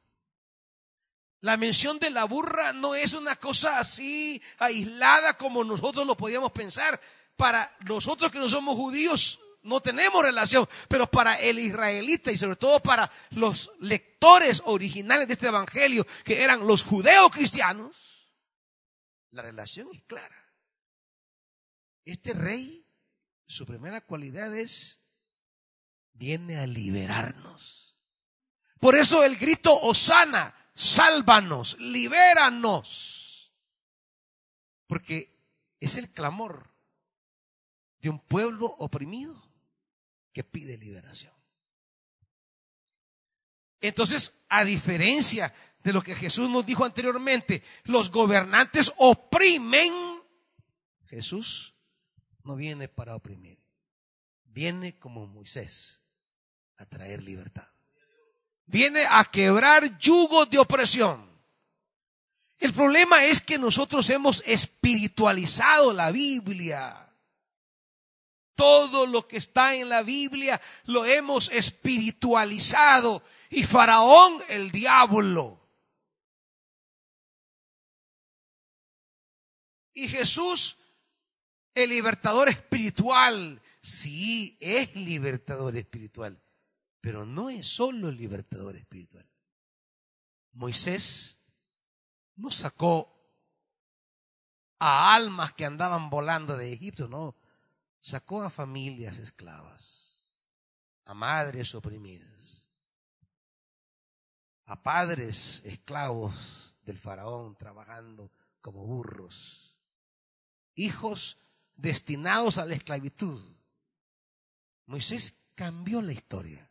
Speaker 1: La mención de la burra no es una cosa así aislada como nosotros lo podíamos pensar. Para nosotros que no somos judíos no tenemos relación, pero para el israelita y sobre todo para los lectores originales de este evangelio, que eran los judeos cristianos, la relación es clara. Este rey, su primera cualidad es, viene a liberarnos. Por eso el grito Osana, sálvanos, libéranos. Porque es el clamor de un pueblo oprimido que pide liberación. Entonces, a diferencia de lo que Jesús nos dijo anteriormente, los gobernantes oprimen, Jesús no viene para oprimir, viene como Moisés a traer libertad. Viene a quebrar yugos de opresión. El problema es que nosotros hemos espiritualizado la Biblia. Todo lo que está en la Biblia lo hemos espiritualizado. Y Faraón, el diablo. Y Jesús, el libertador espiritual. Sí, es libertador espiritual. Pero no es solo el libertador espiritual. Moisés no sacó a almas que andaban volando de Egipto, no sacó a familias esclavas, a madres oprimidas, a padres esclavos del faraón trabajando como burros, hijos destinados a la esclavitud. Moisés cambió la historia.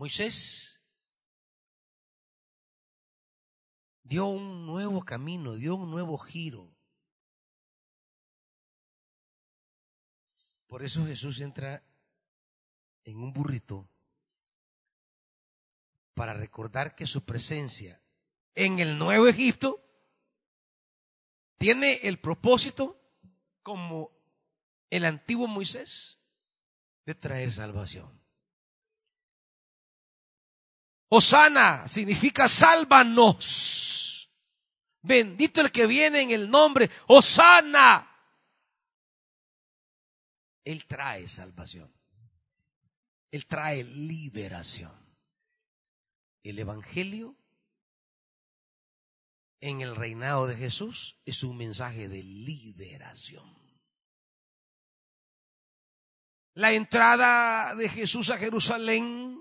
Speaker 1: Moisés dio un nuevo camino, dio un nuevo giro. Por eso Jesús entra en un burrito para recordar que su presencia en el nuevo Egipto tiene el propósito como el antiguo Moisés de traer salvación. Osana significa sálvanos. Bendito el que viene en el nombre, Osana. Él trae salvación. Él trae liberación. El Evangelio en el reinado de Jesús es un mensaje de liberación. La entrada de Jesús a Jerusalén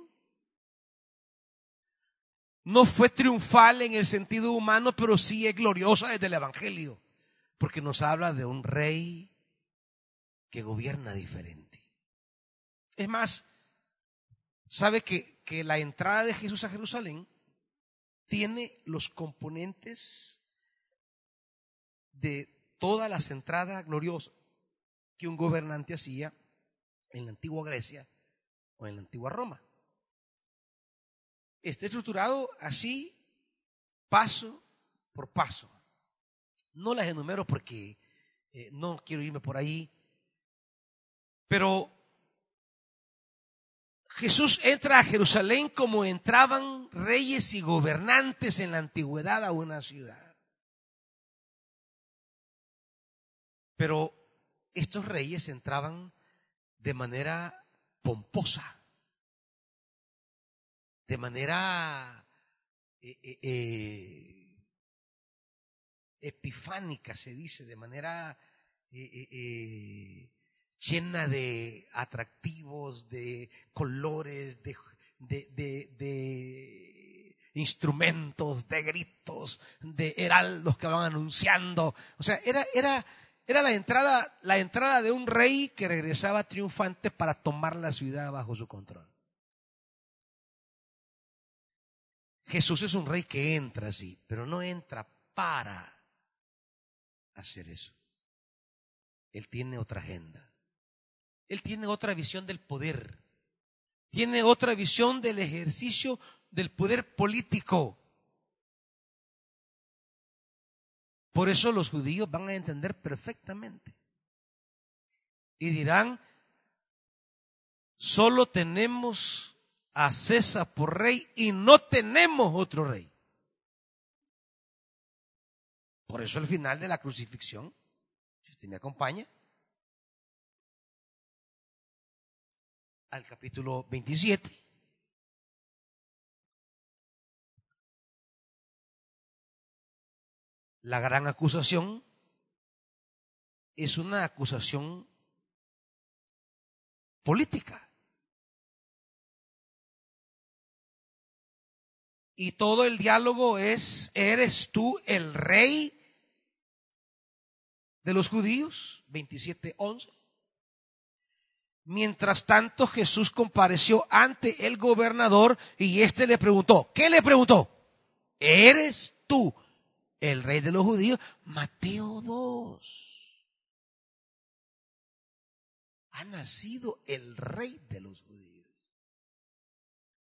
Speaker 1: no fue triunfal en el sentido humano, pero sí es gloriosa desde el Evangelio, porque nos habla de un rey que gobierna diferente. Es más, sabe que, que la entrada de Jesús a Jerusalén tiene los componentes de todas las entradas gloriosas que un gobernante hacía en la antigua Grecia o en la antigua Roma está estructurado así, paso por paso. No las enumero porque eh, no quiero irme por ahí, pero Jesús entra a Jerusalén como entraban reyes y gobernantes en la antigüedad a una ciudad. Pero estos reyes entraban de manera pomposa de manera eh, eh, eh, epifánica, se dice, de manera llena de atractivos, de colores, de, de, instrumentos, de gritos, de heraldos que van anunciando. O sea, era, era, era la entrada, la entrada de un rey que regresaba triunfante para tomar la ciudad bajo su control. Jesús es un rey que entra así, pero no entra para hacer eso. Él tiene otra agenda. Él tiene otra visión del poder. Tiene otra visión del ejercicio del poder político. Por eso los judíos van a entender perfectamente. Y dirán, solo tenemos a César por rey y no tenemos otro rey. Por eso el final de la crucifixión, si usted me acompaña, al capítulo 27. La gran acusación es una acusación política. Y todo el diálogo es, ¿eres tú el rey de los judíos? 27.11. Mientras tanto, Jesús compareció ante el gobernador y éste le preguntó, ¿qué le preguntó? ¿Eres tú el rey de los judíos? Mateo 2. Ha nacido el rey de los judíos.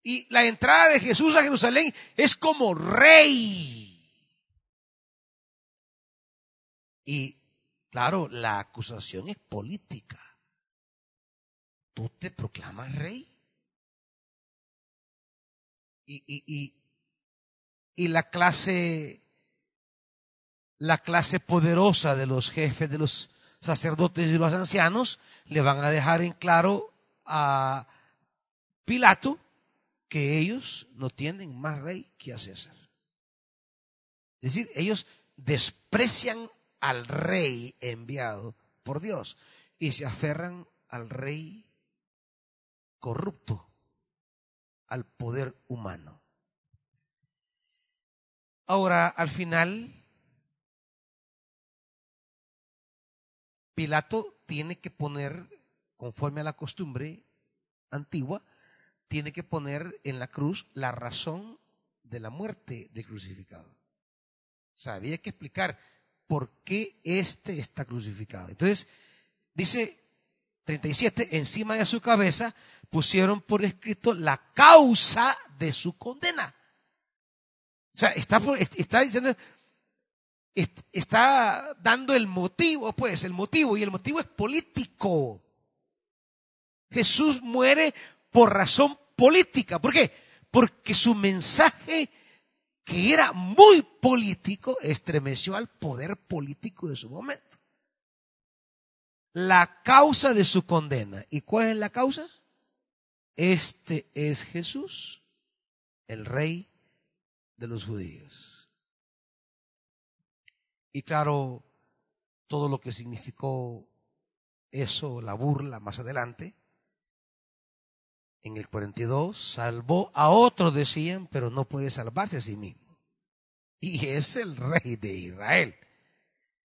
Speaker 1: Y la entrada de Jesús a Jerusalén es como rey. Y claro, la acusación es política tú te proclamas rey. Y, y, y, y, la clase, la clase poderosa de los jefes de los sacerdotes y los ancianos le van a dejar en claro a Pilato que ellos no tienen más rey que a César. Es decir, ellos desprecian al rey enviado por Dios y se aferran al rey corrupto al poder humano. Ahora, al final, Pilato tiene que poner, conforme a la costumbre antigua, tiene que poner en la cruz la razón de la muerte del crucificado. O sea, había que explicar por qué éste está crucificado. Entonces, dice 37, encima de su cabeza pusieron por escrito la causa de su condena. O sea, está, está diciendo, está dando el motivo, pues, el motivo, y el motivo es político. Jesús muere por razón política. ¿Por qué? Porque su mensaje, que era muy político, estremeció al poder político de su momento la causa de su condena. ¿Y cuál es la causa? Este es Jesús, el rey de los judíos. Y claro, todo lo que significó eso, la burla más adelante, en el 42, salvó a otros, decían, pero no puede salvarse a sí mismo. Y es el rey de Israel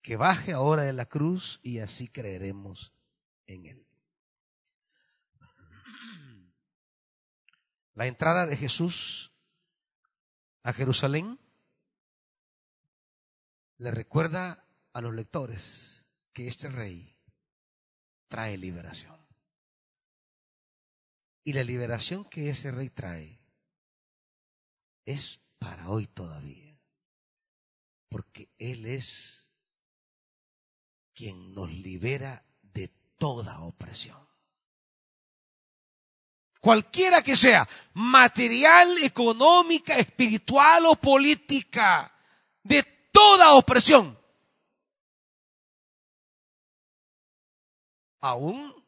Speaker 1: que baje ahora de la cruz y así creeremos en él. La entrada de Jesús a Jerusalén le recuerda a los lectores que este rey trae liberación. Y la liberación que ese rey trae es para hoy todavía, porque Él es quien nos libera de toda opresión. Cualquiera que sea, material, económica, espiritual o política, de toda opresión. Aún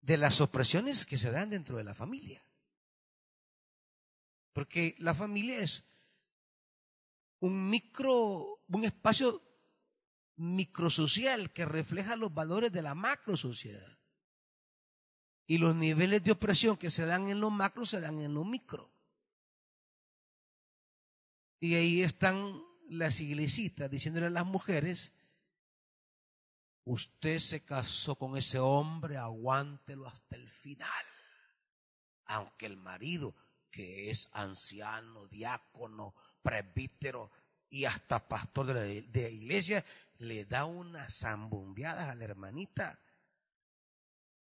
Speaker 1: de las opresiones que se dan dentro de la familia. Porque la familia es un micro, un espacio microsocial que refleja los valores de la macrosociedad. Y los niveles de opresión que se dan en lo macro se dan en lo micro. Y ahí están las iglesitas diciéndole a las mujeres, usted se casó con ese hombre, aguántelo hasta el final. Aunque el marido, que es anciano, diácono, presbítero y hasta pastor de la, iglesia, le da unas zambombeadas a la hermanita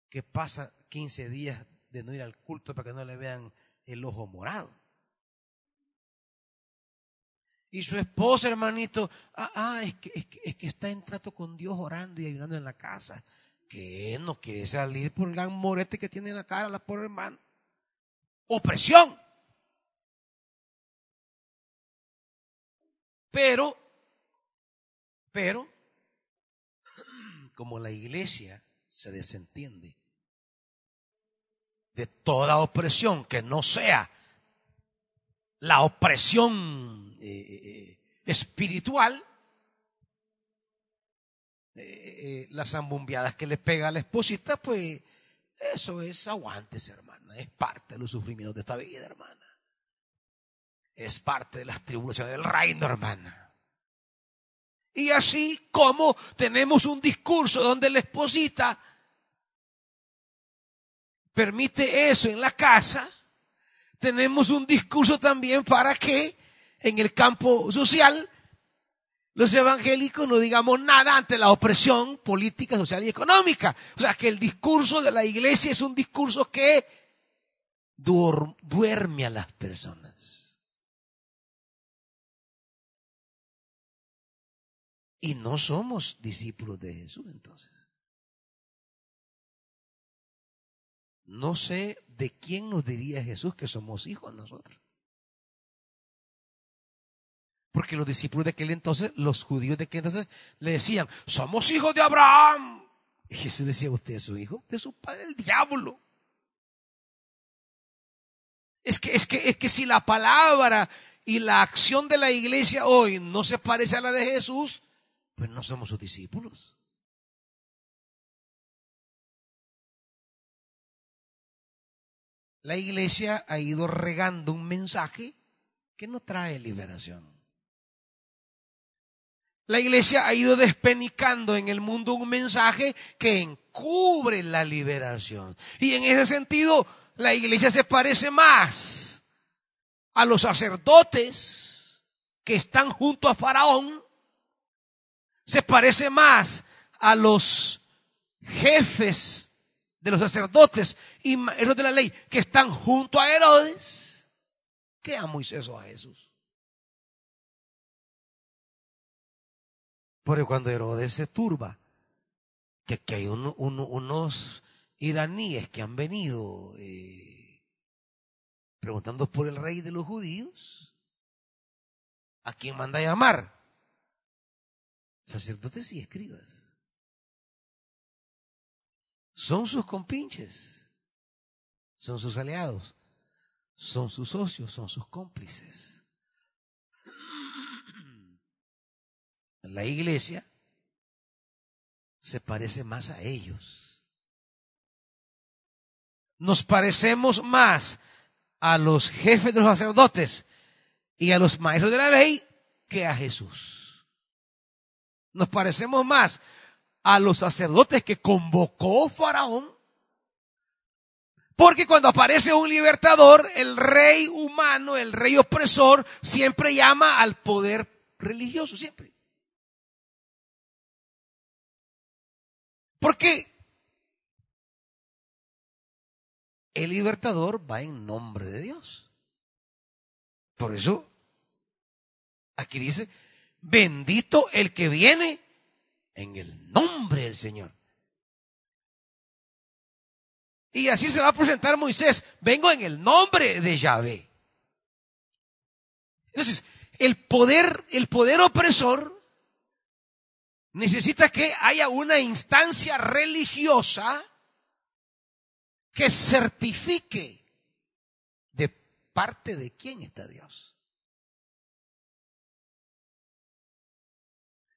Speaker 1: que pasa 15 días de no ir al culto para que no le vean el ojo morado. Y su esposa, hermanito, ah, ah es, que, es, que, está en trato con Dios orando y ayudando en la casa. que no quiere salir por el gran morete que tiene en la cara la pobre hermana. Opresión. Pero, pero, como la iglesia se desentiende de toda opresión que no sea la opresión eh, eh, espiritual, eh, las zambumbiadas que le pega a la esposita, pues eso es aguántese, hermana. Es parte de los sufrimientos de esta vida, hermana. Es parte de las tribulaciones del reino, hermana. Y así como tenemos un discurso donde la esposita permite eso en la casa, tenemos un discurso también para que en el campo social los evangélicos no digamos nada ante la opresión política, social y económica. O sea, que el discurso de la iglesia es un discurso que duerme a las personas. Y no somos discípulos de Jesús entonces. No sé de quién nos diría Jesús que somos hijos nosotros. Porque los discípulos de aquel entonces, los judíos de aquel entonces, le decían, somos hijos de Abraham. Y Jesús decía, usted es su hijo, de su padre el diablo. Es que, es que, es que si la palabra y la acción de la iglesia hoy no se parece a la de Jesús, pues no somos sus discípulos. La iglesia ha ido regando un mensaje que no trae liberación. La iglesia ha ido despenicando en el mundo un mensaje que encubre la liberación. Y en ese sentido, la iglesia se parece más a los sacerdotes que están junto a Faraón, se parece más a los jefes de los sacerdotes y maestros de la ley que están junto a Herodes que a Moisés o a Jesús. Porque cuando Herodes se turba, que, hay unos iraníes que han venido eh, preguntando por el rey de los judíos, ¿a quién manda a llamar? Sacerdotes y escribas. Son sus compinches, son sus aliados, son sus socios, son sus cómplices. La iglesia se parece más a ellos. Nos parecemos más a los jefes de los sacerdotes y a los maestros de la ley que a Jesús. Nos parecemos más a los sacerdotes que convocó Faraón. Porque cuando aparece un libertador, el rey humano, el rey opresor, siempre llama al poder religioso, siempre. Porque el libertador va en nombre de Dios. Por eso, aquí dice, bendito el que viene en el nombre del Señor. Y así se va a presentar Moisés, vengo en el nombre de Yahvé. Entonces, el poder, el poder opresor necesita que haya una instancia religiosa que certifique de parte de quién está Dios.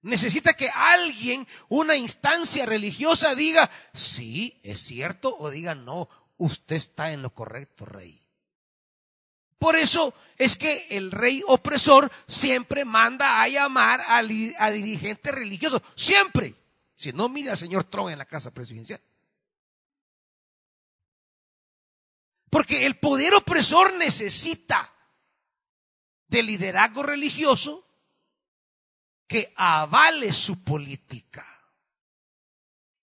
Speaker 1: Necesita que alguien, una instancia religiosa diga, sí, es cierto, o diga, no, usted está en lo correcto, rey. Por eso es que el rey opresor siempre manda a llamar a, dirigentes religiosos. Siempre. Si no, mire al señor Trump en la casa presidencial. Porque el poder opresor necesita de liderazgo religioso que avale su política,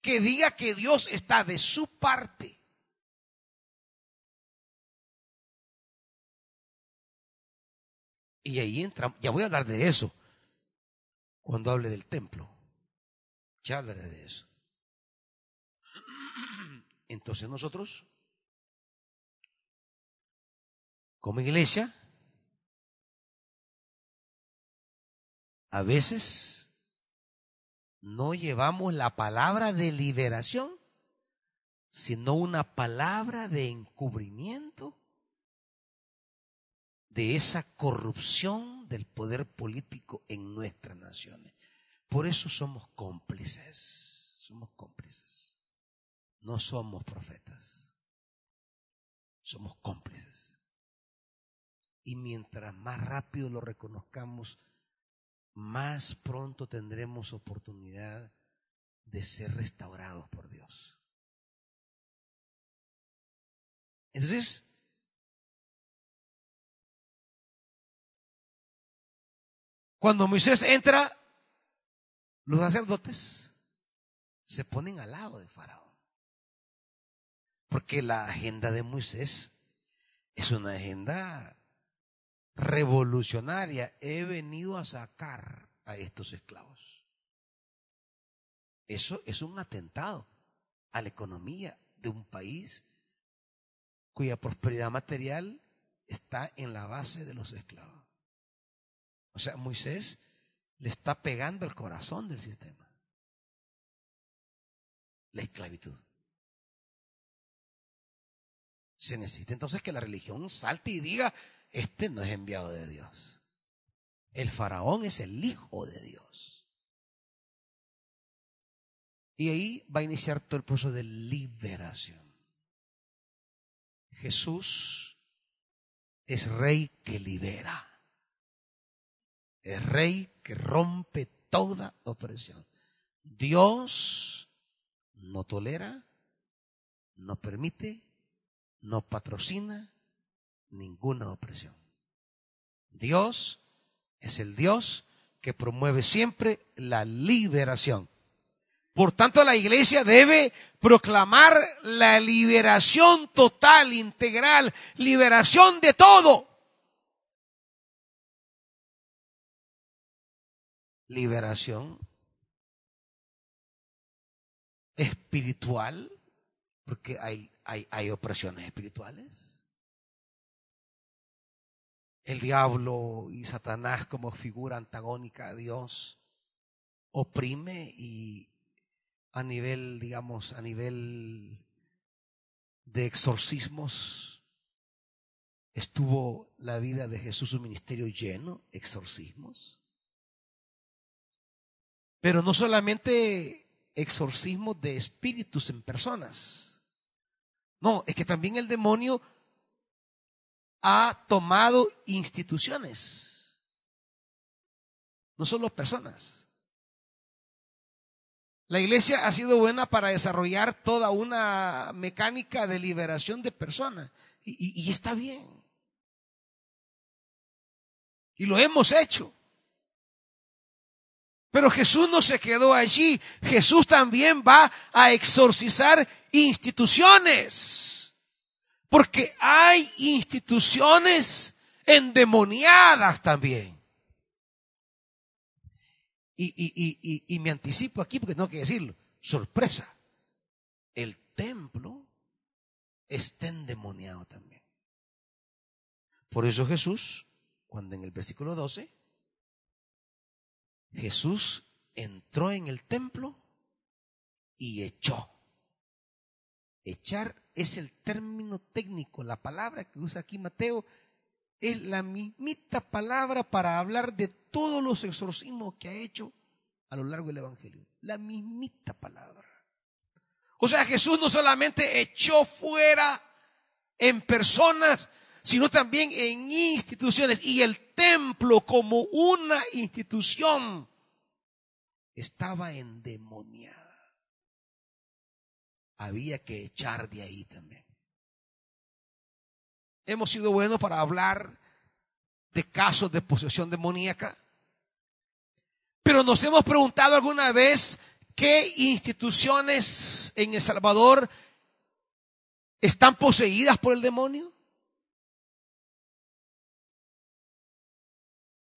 Speaker 1: que diga que Dios está de su parte Y ahí entra, ya voy a hablar de eso cuando hable del templo. Ya hablaré de eso. Entonces nosotros, como iglesia, a veces no llevamos la palabra de liberación, sino una palabra de encubrimiento de esa corrupción del poder político en nuestras naciones. Por eso somos cómplices, somos cómplices. No somos profetas, somos cómplices. Y mientras más rápido lo reconozcamos, más pronto tendremos oportunidad de ser restaurados por Dios. Entonces, cuando Moisés entra, los sacerdotes se ponen al lado de Faraón. Porque la agenda de Moisés es una agenda revolucionaria. He venido a sacar a estos esclavos. Eso es un atentado a la economía de un país cuya prosperidad material está en la base de los esclavos. O sea, Moisés le está pegando el corazón del sistema. La esclavitud. Se necesita entonces que la religión salte y diga, este no es enviado de Dios. El faraón es el hijo de Dios. Y ahí va a iniciar todo el proceso de liberación. Jesús es rey que libera. Es rey que rompe toda opresión. Dios no tolera, no permite, no patrocina ninguna opresión. Dios es el Dios que promueve siempre la liberación. Por tanto, la iglesia debe proclamar la liberación total, integral, liberación de todo. Liberación espiritual, porque hay, hay, hay opresiones espirituales. El diablo y Satanás como figura antagónica a Dios oprime y a nivel, digamos, a nivel de exorcismos, estuvo la vida de Jesús, su ministerio lleno, exorcismos. Pero no solamente exorcismos de espíritus en personas. No, es que también el demonio ha tomado instituciones, no solo personas. La iglesia ha sido buena para desarrollar toda una mecánica de liberación de personas. Y, está bien. Y lo hemos hecho. Pero Jesús no se quedó allí. Jesús también va a exorcizar instituciones. Porque hay instituciones endemoniadas también. Y, y, y, me anticipo aquí porque tengo que decirlo. Sorpresa. El templo está endemoniado también. Por eso Jesús, cuando en el versículo 12, Jesús entró en el templo y echó. Echar es el término técnico, la palabra que usa aquí Mateo es la mismita palabra para hablar de todos los exorcismos que ha hecho a lo largo del Evangelio. La mismita palabra. O sea, Jesús no solamente echó fuera en personas, sino también en instituciones. Y el templo como una institución estaba endemoniada. Había que echar de ahí también. Hemos sido buenos para hablar de casos de posesión demoníaca. Pero nos hemos preguntado alguna vez qué instituciones en El Salvador están poseídas por el demonio.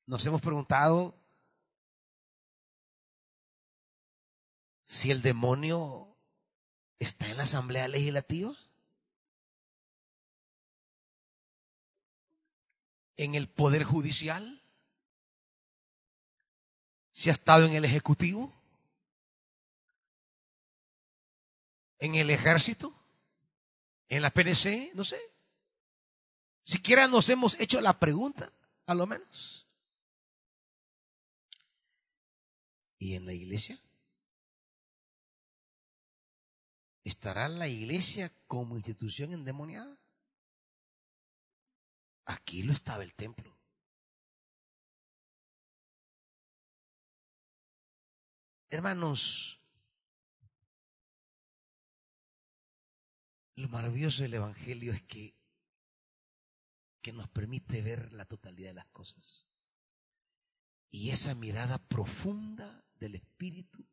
Speaker 1: Nos hemos preguntado si el demonio está en la Asamblea Legislativa, en el Poder Judicial, si ha estado en el Ejecutivo, en el Ejército, en la PNC, no sé. Siquiera nos hemos hecho la pregunta, a lo menos. ¿Y en la iglesia? ¿Estará la iglesia como institución endemoniada? Aquí lo estaba el templo. Hermanos, lo maravilloso del Evangelio es que, que nos permite ver la totalidad de las cosas. Y esa mirada profunda del Espíritu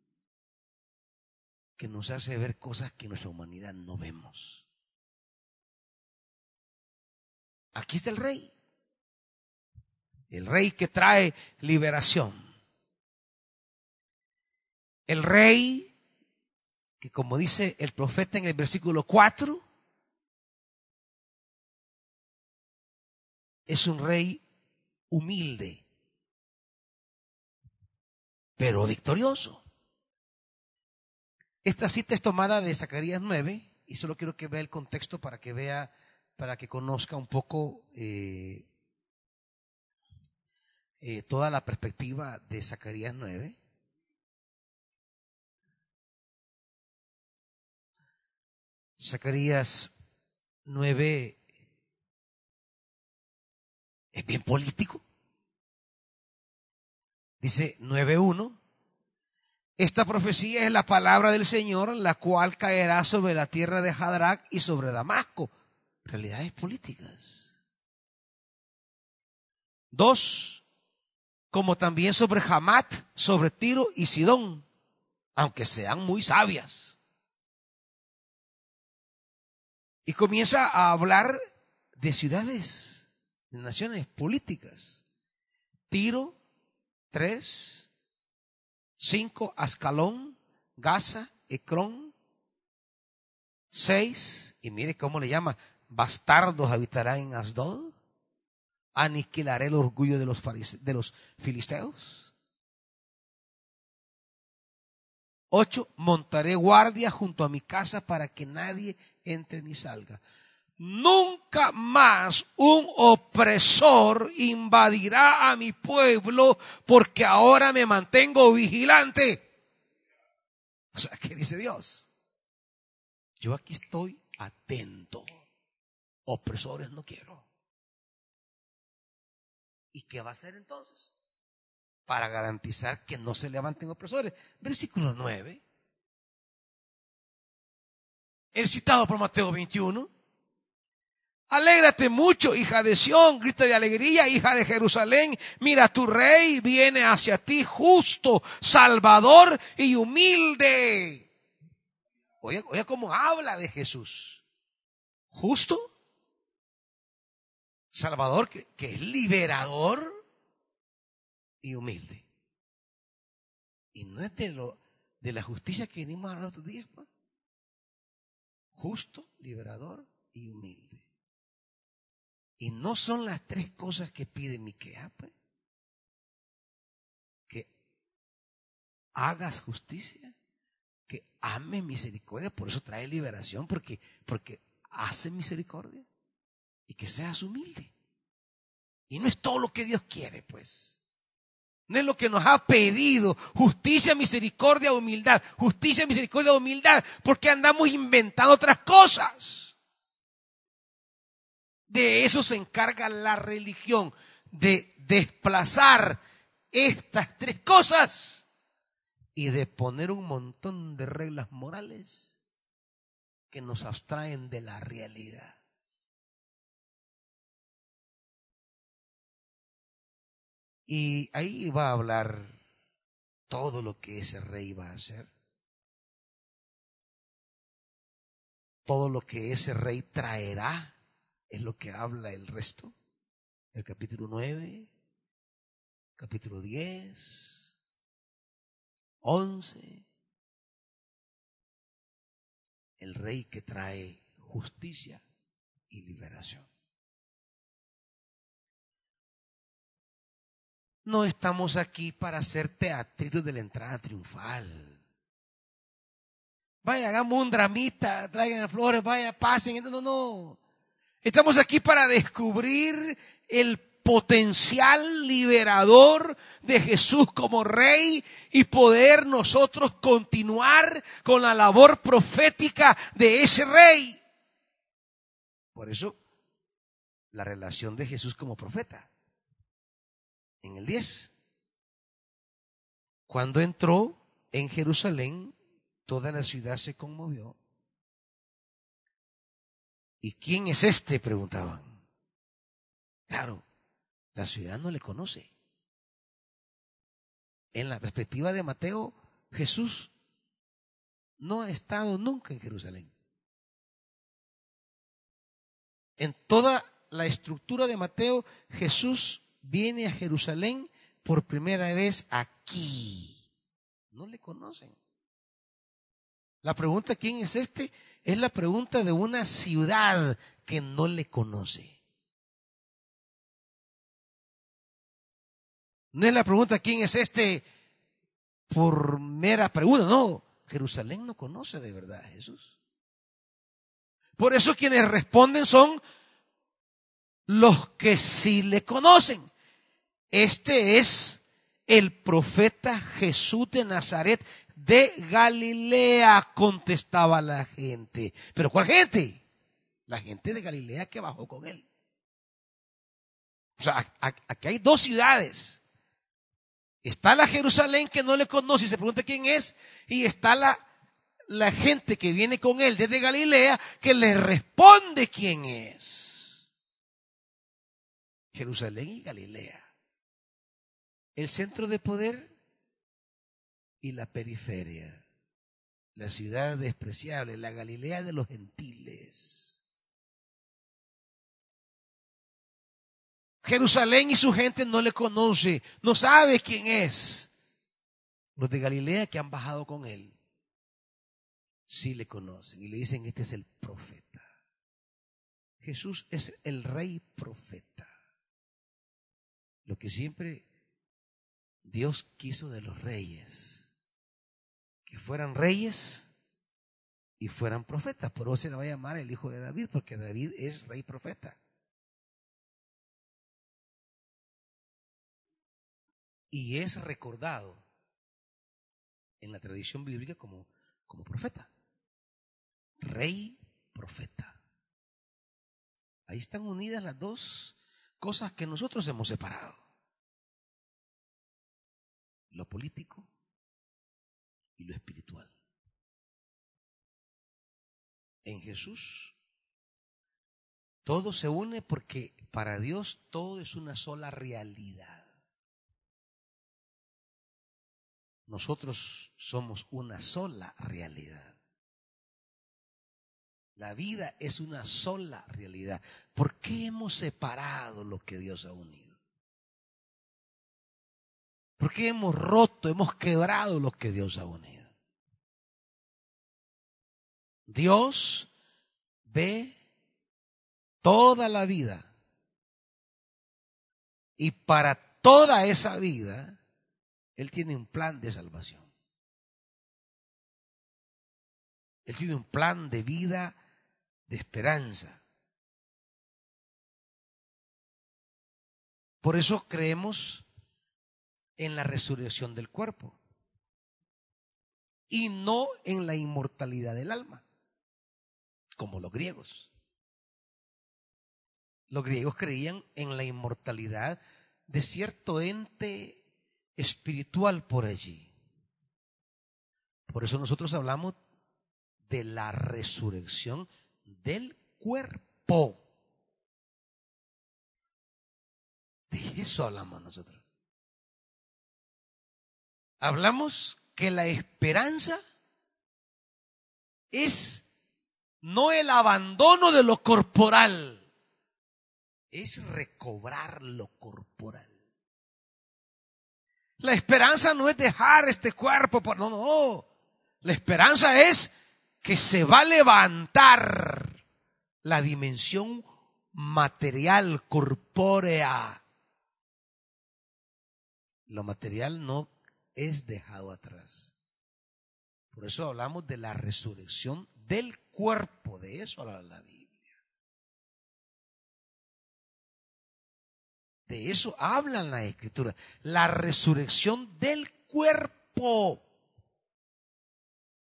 Speaker 1: que nos hace ver cosas que nuestra humanidad no vemos. Aquí está el rey. El rey que trae liberación. El rey que como dice el profeta en el versículo 4, es un rey humilde, pero victorioso. Esta cita es tomada de Zacarías 9 y solo quiero que vea el contexto para que vea, para que conozca un poco eh, eh, toda la perspectiva de Zacarías 9. Zacarías 9 es bien político. Dice 9.1, esta profecía es la palabra del Señor, la cual caerá sobre la tierra de Hadrach y sobre Damasco. Realidades políticas. Dos, como también sobre Hamat, sobre Tiro y Sidón, aunque sean muy sabias. Y comienza a hablar de ciudades, de naciones políticas. Tiro, tres, Cinco, Ascalón, Gaza, Ecrón. Seis, y mire cómo le llama, bastardos habitarán en Asdod. Aniquilaré el orgullo de los, de los filisteos. Ocho, montaré guardia junto a mi casa para que nadie entre ni salga. Nunca más un opresor invadirá a mi pueblo porque ahora me mantengo vigilante. O sea, ¿qué dice Dios? Yo aquí estoy atento. Opresores no quiero. ¿Y qué va a hacer entonces? Para garantizar que no se levanten opresores. Versículo 9. El citado por Mateo 21. Alégrate mucho, hija de Sión, grita de alegría, hija de Jerusalén. Mira, tu rey viene hacia ti justo, salvador y humilde. Oye, oye cómo habla de Jesús. Justo, salvador, que, es liberador y humilde. Y no es de, lo, de la justicia que venimos a hablar otros días. Pues. Justo, liberador y humilde. Y no son las tres cosas que pide Miquea, pues. Que hagas justicia, que ame misericordia, por eso trae liberación, porque, porque hace misericordia y que seas humilde. Y no es todo lo que Dios quiere, pues. No es lo que nos ha pedido. Justicia, misericordia, humildad. Justicia, misericordia, humildad. Porque andamos inventando otras cosas. De eso se encarga la religión, de desplazar estas tres cosas y de poner un montón de reglas morales que nos abstraen de la realidad. Y ahí va a hablar todo lo que ese rey va a hacer. Todo lo que ese rey traerá es lo que habla el resto. El capítulo 9, capítulo 10, 11. el rey que trae justicia y liberación. No estamos aquí para hacer teatritos de la entrada triunfal. Vaya, hagamos un dramita, traigan flores, vaya, pasen. No, no, no. Estamos aquí para descubrir el potencial liberador de Jesús como rey y poder nosotros continuar con la labor profética de ese rey. Por eso, la relación de Jesús como profeta. En el 10. Cuando entró en Jerusalén, toda la ciudad se conmovió. ¿Y quién es este? preguntaban. Claro, la ciudad no le conoce. En la perspectiva de Mateo, Jesús no ha estado nunca en Jerusalén. En toda la estructura de Mateo, Jesús viene a Jerusalén por primera vez aquí. No le conocen. La pregunta, ¿quién es este? Es la pregunta de una ciudad que no le conoce. No es la pregunta quién es este por mera pregunta, no. Jerusalén no conoce de verdad a Jesús. Por eso quienes responden son los que sí le conocen. Este es el profeta Jesús de Nazaret de Galilea, contestaba la gente. ¿Pero cuál gente? La gente de Galilea que bajó con él. O sea, aquí hay dos ciudades. Está la Jerusalén que no le conoce y se pregunta quién es, y está la, la gente que viene con él desde Galilea que le responde quién es. Jerusalén y Galilea. El centro de poder y la periferia. La ciudad despreciable, la Galilea de los gentiles. Jerusalén y su gente no le conoce, no sabe quién es. Los de Galilea que han bajado con él, sí le conocen y le dicen, este es el profeta. Jesús es el rey profeta. Lo que siempre Dios quiso de los reyes, que fueran reyes y fueran profetas. Por eso se le va a llamar el hijo de David, porque David es rey profeta. y es recordado en la tradición bíblica como, como profeta. Rey profeta. Ahí están unidas las dos cosas que nosotros hemos separado. Lo político y lo espiritual. En Jesús todo se une porque para Dios todo es una sola realidad. nosotros somos una sola realidad. La vida es una sola realidad. ¿Por qué hemos separado lo que Dios ha unido? ¿Por qué hemos roto, hemos quebrado lo que Dios ha unido? Dios ve toda la vida y para toda esa vida él tiene un plan de salvación. Él tiene un plan de vida, de esperanza. Por eso creemos en la resurrección del cuerpo y no en la inmortalidad del alma, como los griegos. Los griegos creían en la inmortalidad de cierto ente espiritual por allí. Por eso nosotros hablamos de la resurrección del cuerpo. De eso hablamos nosotros. Hablamos que la esperanza es no el abandono de lo corporal, es recobrar lo corporal. La esperanza no es dejar este cuerpo, no, no. La esperanza es que se va a levantar la dimensión material, corpórea. Lo material no es dejado atrás. Por eso hablamos de la resurrección del cuerpo, de eso habla la Biblia. De eso hablan la escritura, la resurrección del cuerpo.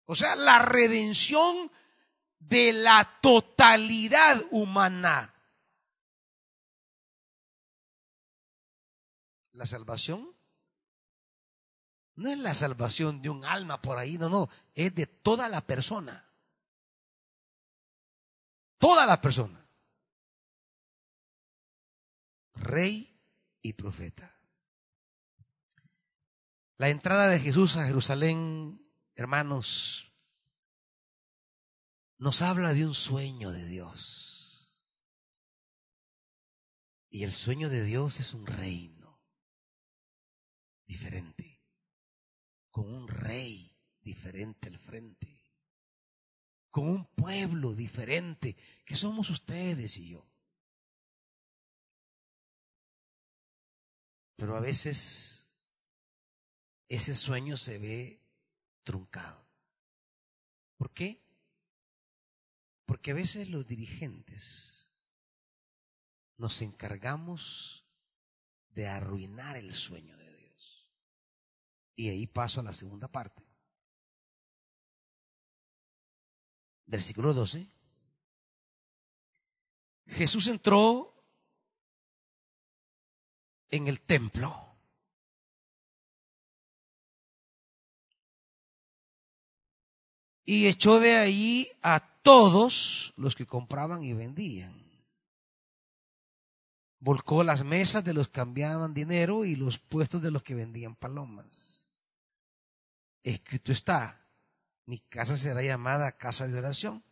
Speaker 1: O sea, la redención de la totalidad humana. La salvación no es la salvación de un alma por ahí, no, no, es de toda la persona. Toda la persona. Rey y profeta. La entrada de Jesús a Jerusalén, hermanos, nos habla de un sueño de Dios. Y el sueño de Dios es un reino diferente con un rey diferente al frente, con un pueblo diferente, que somos ustedes y yo. Pero a veces ese sueño se ve truncado. ¿Por qué? Porque a veces los dirigentes nos encargamos de arruinar el sueño y ahí paso a la segunda parte. Versículo 12. Jesús entró en el templo. Y echó de ahí a todos los que compraban y vendían. Volcó las mesas de los que cambiaban dinero y los puestos de los que vendían palomas escrito está, mi casa será llamada casa de oración.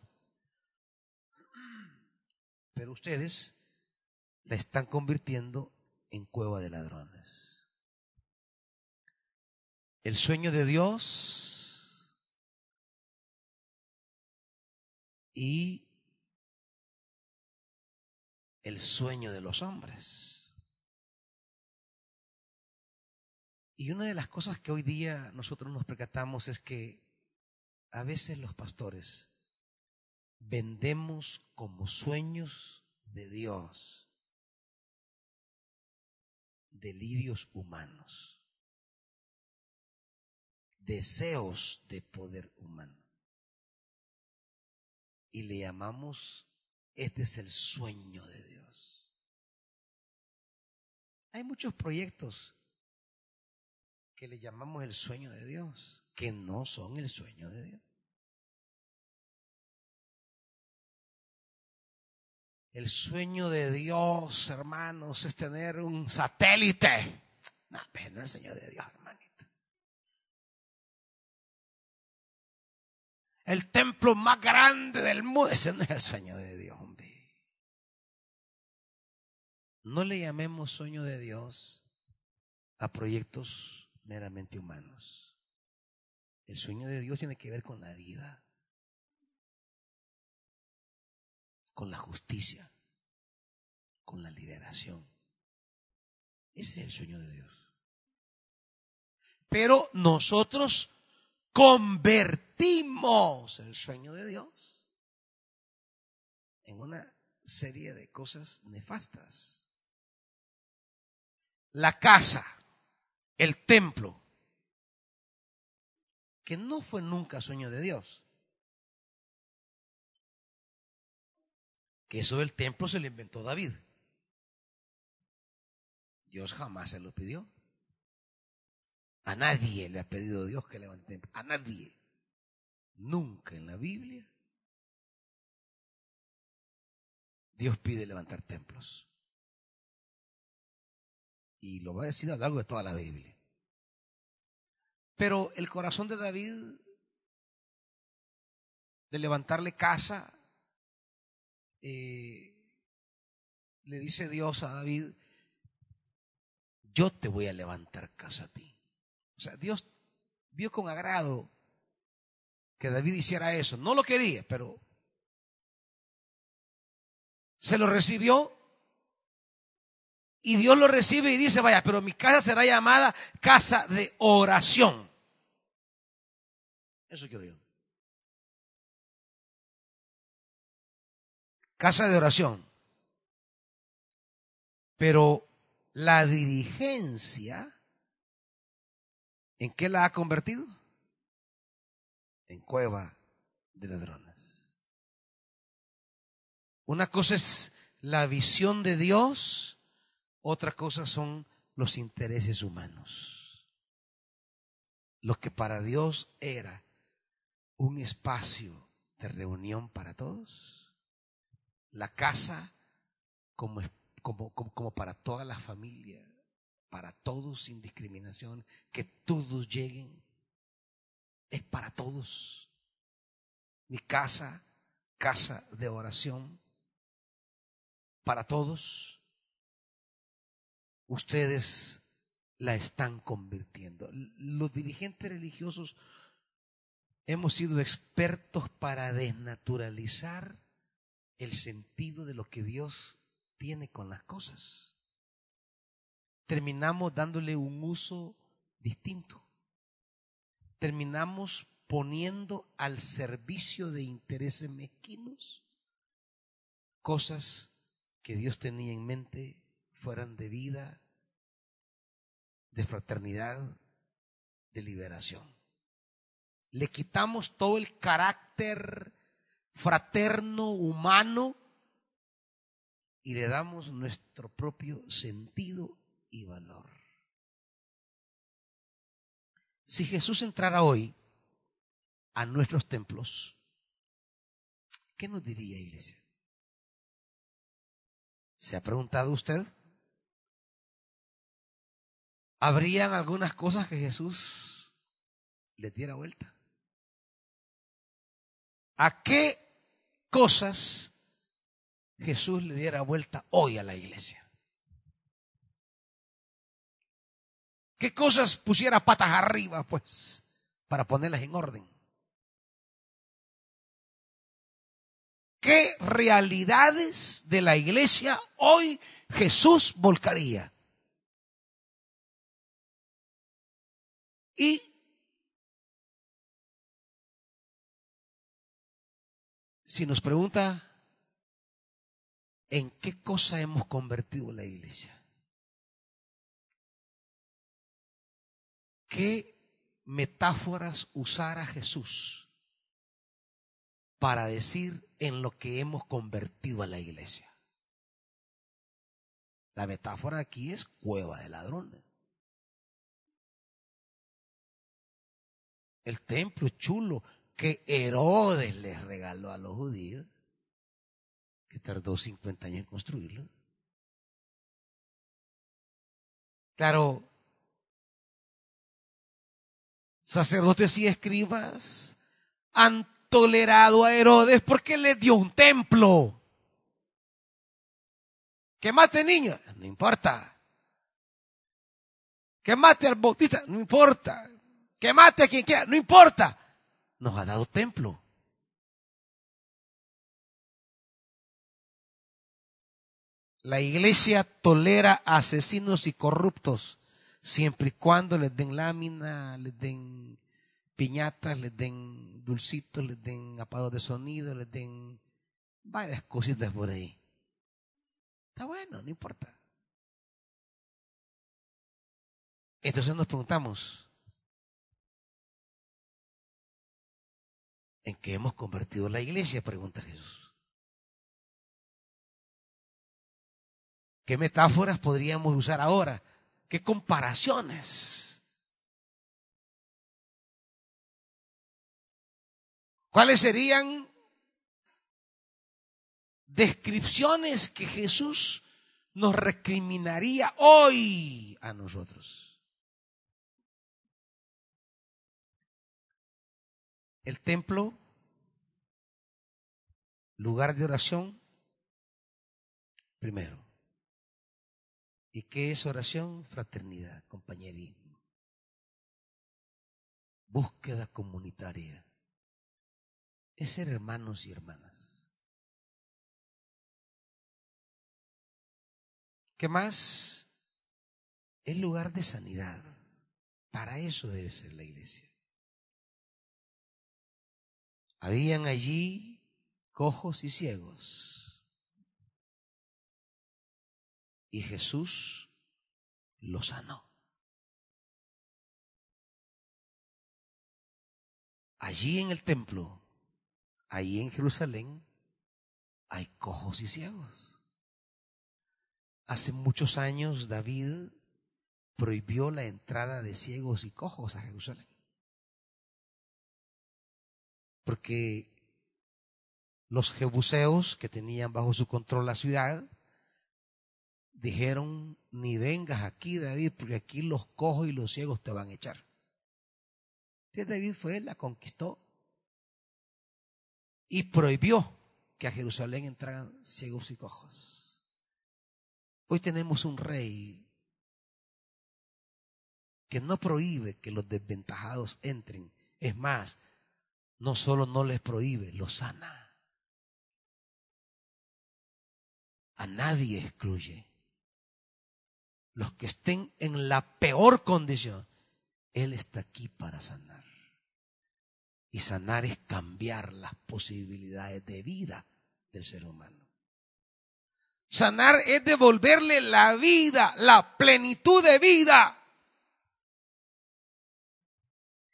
Speaker 1: Pero ustedes la están convirtiendo en cueva de ladrones. El sueño de Dios y el sueño de los hombres. Y una de las cosas que hoy día nosotros nos percatamos es que a veces los pastores vendemos como sueños de Dios delirios humanos, deseos de poder humano. Y le llamamos, este es el sueño de Dios. Hay muchos proyectos que le llamamos el sueño de Dios, que no son el sueño de Dios. El sueño de Dios, hermanos, es tener un satélite. No, pues, no es el sueño de Dios, hermanito. El templo más grande del mundo, ese no es el sueño de Dios, hombre. No le llamemos sueño de Dios a proyectos meramente humanos. El sueño de Dios tiene que ver con la vida, con la justicia, con la liberación. Ese es el sueño de Dios. Pero nosotros convertimos el sueño de Dios en una serie de cosas nefastas. La casa el templo, que no fue nunca sueño de Dios. Que eso del templo se lo inventó David. Dios jamás se lo pidió. A nadie le ha pedido Dios que levante. A nadie. Nunca en la Biblia Dios pide levantar templos. Y lo va a decir a lo largo de toda la Biblia. Pero el corazón de David, de levantarle casa, eh, le dice Dios a David, yo te voy a levantar casa a ti. O sea, Dios vio con agrado que David hiciera eso. No lo quería, pero se lo recibió y Dios lo recibe y dice, vaya, pero mi casa será llamada casa de oración. Eso quiero yo. Casa de oración. Pero la dirigencia, ¿en qué la ha convertido? En cueva de ladrones. Una cosa es la visión de Dios, otra cosa son los intereses humanos. Lo que para Dios era un espacio de reunión para todos, la casa como, como, como, para toda la familia, para todos sin discriminación, que todos lleguen, es para todos. Mi casa, casa de oración, para todos. Ustedes la están convirtiendo. Los dirigentes religiosos hemos sido expertos para desnaturalizar el sentido de lo que Dios tiene con las cosas. Terminamos dándole un uso distinto. Terminamos poniendo al servicio de intereses mezquinos cosas que Dios tenía en mente fueran de vida, de fraternidad, de liberación le quitamos todo el carácter fraterno, humano, y le damos nuestro propio sentido y valor. Si Jesús entrara hoy a nuestros templos, ¿qué nos diría, iglesia? ¿Se ha preguntado usted? ¿Habrían algunas cosas que Jesús le diera vuelta? ¿A qué cosas Jesús le diera vuelta hoy a la iglesia? ¿Qué cosas pusiera patas arriba, pues, para ponerlas en orden? ¿Qué realidades de la iglesia hoy Jesús volcaría? Y si nos pregunta en qué cosa hemos convertido la iglesia, qué metáforas usara Jesús para decir en lo que hemos convertido a la iglesia. La metáfora aquí es cueva de ladrones. El templo es chulo, que Herodes les regaló a los judíos, que tardó 50 años en construirlo. Claro, sacerdotes y escribas han tolerado a Herodes porque le dio un templo. Que mate niños, no importa. Que mate al bautista, no importa. Que mate a quien quiera, no importa nos ha dado templo. La iglesia tolera asesinos y corruptos siempre y cuando les den lámina, les den piñatas, les den dulcitos, les den apagos de sonido, les den varias cositas por ahí. Está bueno, no importa. Entonces nos preguntamos, ¿En qué hemos convertido la iglesia? Pregunta Jesús. ¿Qué metáforas podríamos usar ahora? ¿Qué comparaciones? ¿Cuáles serían descripciones que Jesús nos recriminaría hoy a nosotros? El templo, lugar de oración, primero. ¿Y qué es oración? Fraternidad, compañerismo. Búsqueda comunitaria. es ser hermanos y hermanas. ¿Qué más? Es lugar de sanidad. Para eso debe ser la iglesia. Habían allí cojos y ciegos. Y Jesús los sanó. Allí en el templo, allí en Jerusalén, hay cojos y ciegos. Hace muchos años David prohibió la entrada de ciegos y cojos a Jerusalén. Porque los jebuseos que tenían bajo su control la ciudad dijeron, ni vengas aquí David, porque aquí los cojos y los ciegos te van a echar. Entonces David fue, la conquistó y prohibió que a Jerusalén entraran ciegos y cojos. Hoy tenemos un rey que no prohíbe que los desventajados entren. Es más, no solo no les prohíbe, los sana. A nadie excluye. Los que estén en la peor condición, Él está aquí para sanar. Y sanar es cambiar las posibilidades de vida del ser humano. Sanar es devolverle la vida, la plenitud de vida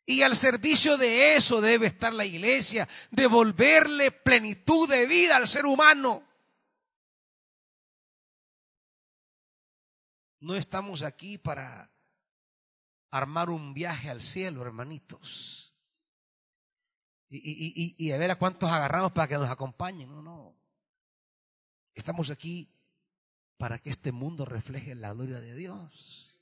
Speaker 1: y al servicio de eso debe estar la iglesia, devolverle plenitud de vida al ser humano. No estamos aquí para armar un viaje al cielo, hermanitos. Y, a ver a cuántos agarramos para que nos acompañen. No, no. Estamos aquí para que este mundo refleje la gloria de Dios.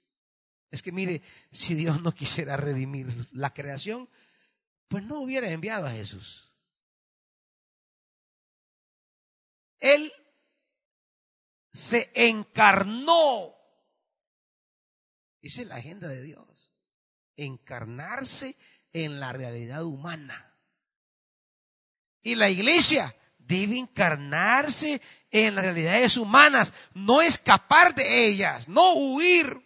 Speaker 1: Es que mire, si Dios no quisiera redimir la creación, pues no hubiera enviado a Jesús. Él se encarnó. Esa es la agenda de Dios. Encarnarse en la realidad humana. Y la iglesia debe encarnarse en las realidades humanas, no escapar de ellas, no huir.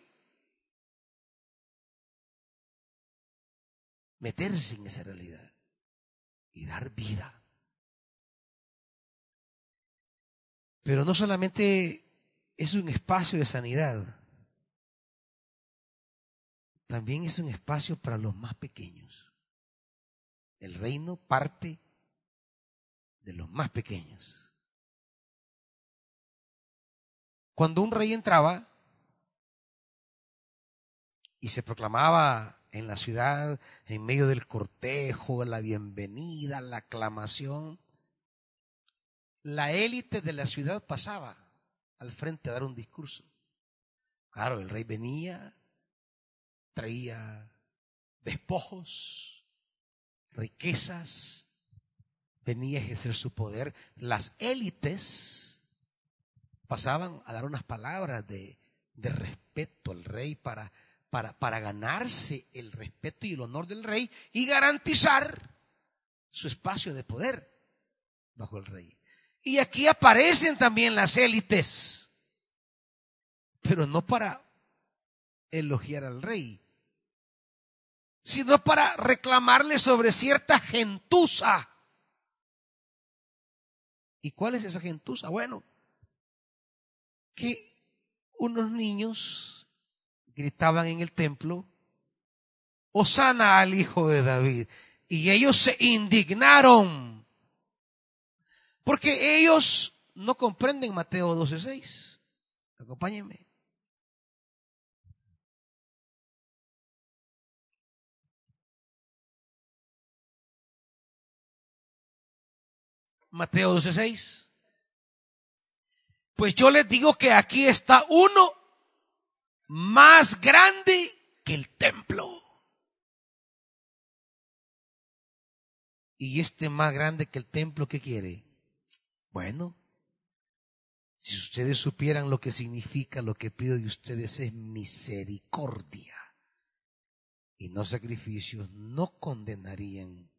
Speaker 1: meterse en esa realidad y dar vida. Pero no solamente es un espacio de sanidad, también es un espacio para los más pequeños. El reino parte de los más pequeños. Cuando un rey entraba y se proclamaba en la ciudad, en medio del cortejo, la bienvenida, la aclamación, la élite de la ciudad pasaba al frente a dar un discurso. Claro, el rey venía, traía despojos, riquezas, venía a ejercer su poder. Las élites pasaban a dar unas palabras de, de respeto al rey para ganarse el respeto y el honor del rey y garantizar su espacio de poder bajo el rey. Y aquí aparecen también las élites, pero no para elogiar al rey, sino para reclamarle sobre cierta gentuza. ¿Y cuál es esa gentuza? Bueno, que unos niños gritaban en el templo, Osana al hijo de David. Y ellos se indignaron. Porque ellos no comprenden Mateo 12:6. Acompáñenme. Mateo 12:6. Pues yo les digo que aquí está uno más grande que el templo. Y este más grande que el templo, ¿qué quiere? Bueno, si ustedes supieran lo que significa, lo que pido de ustedes es misericordia y no sacrificios, no condenarían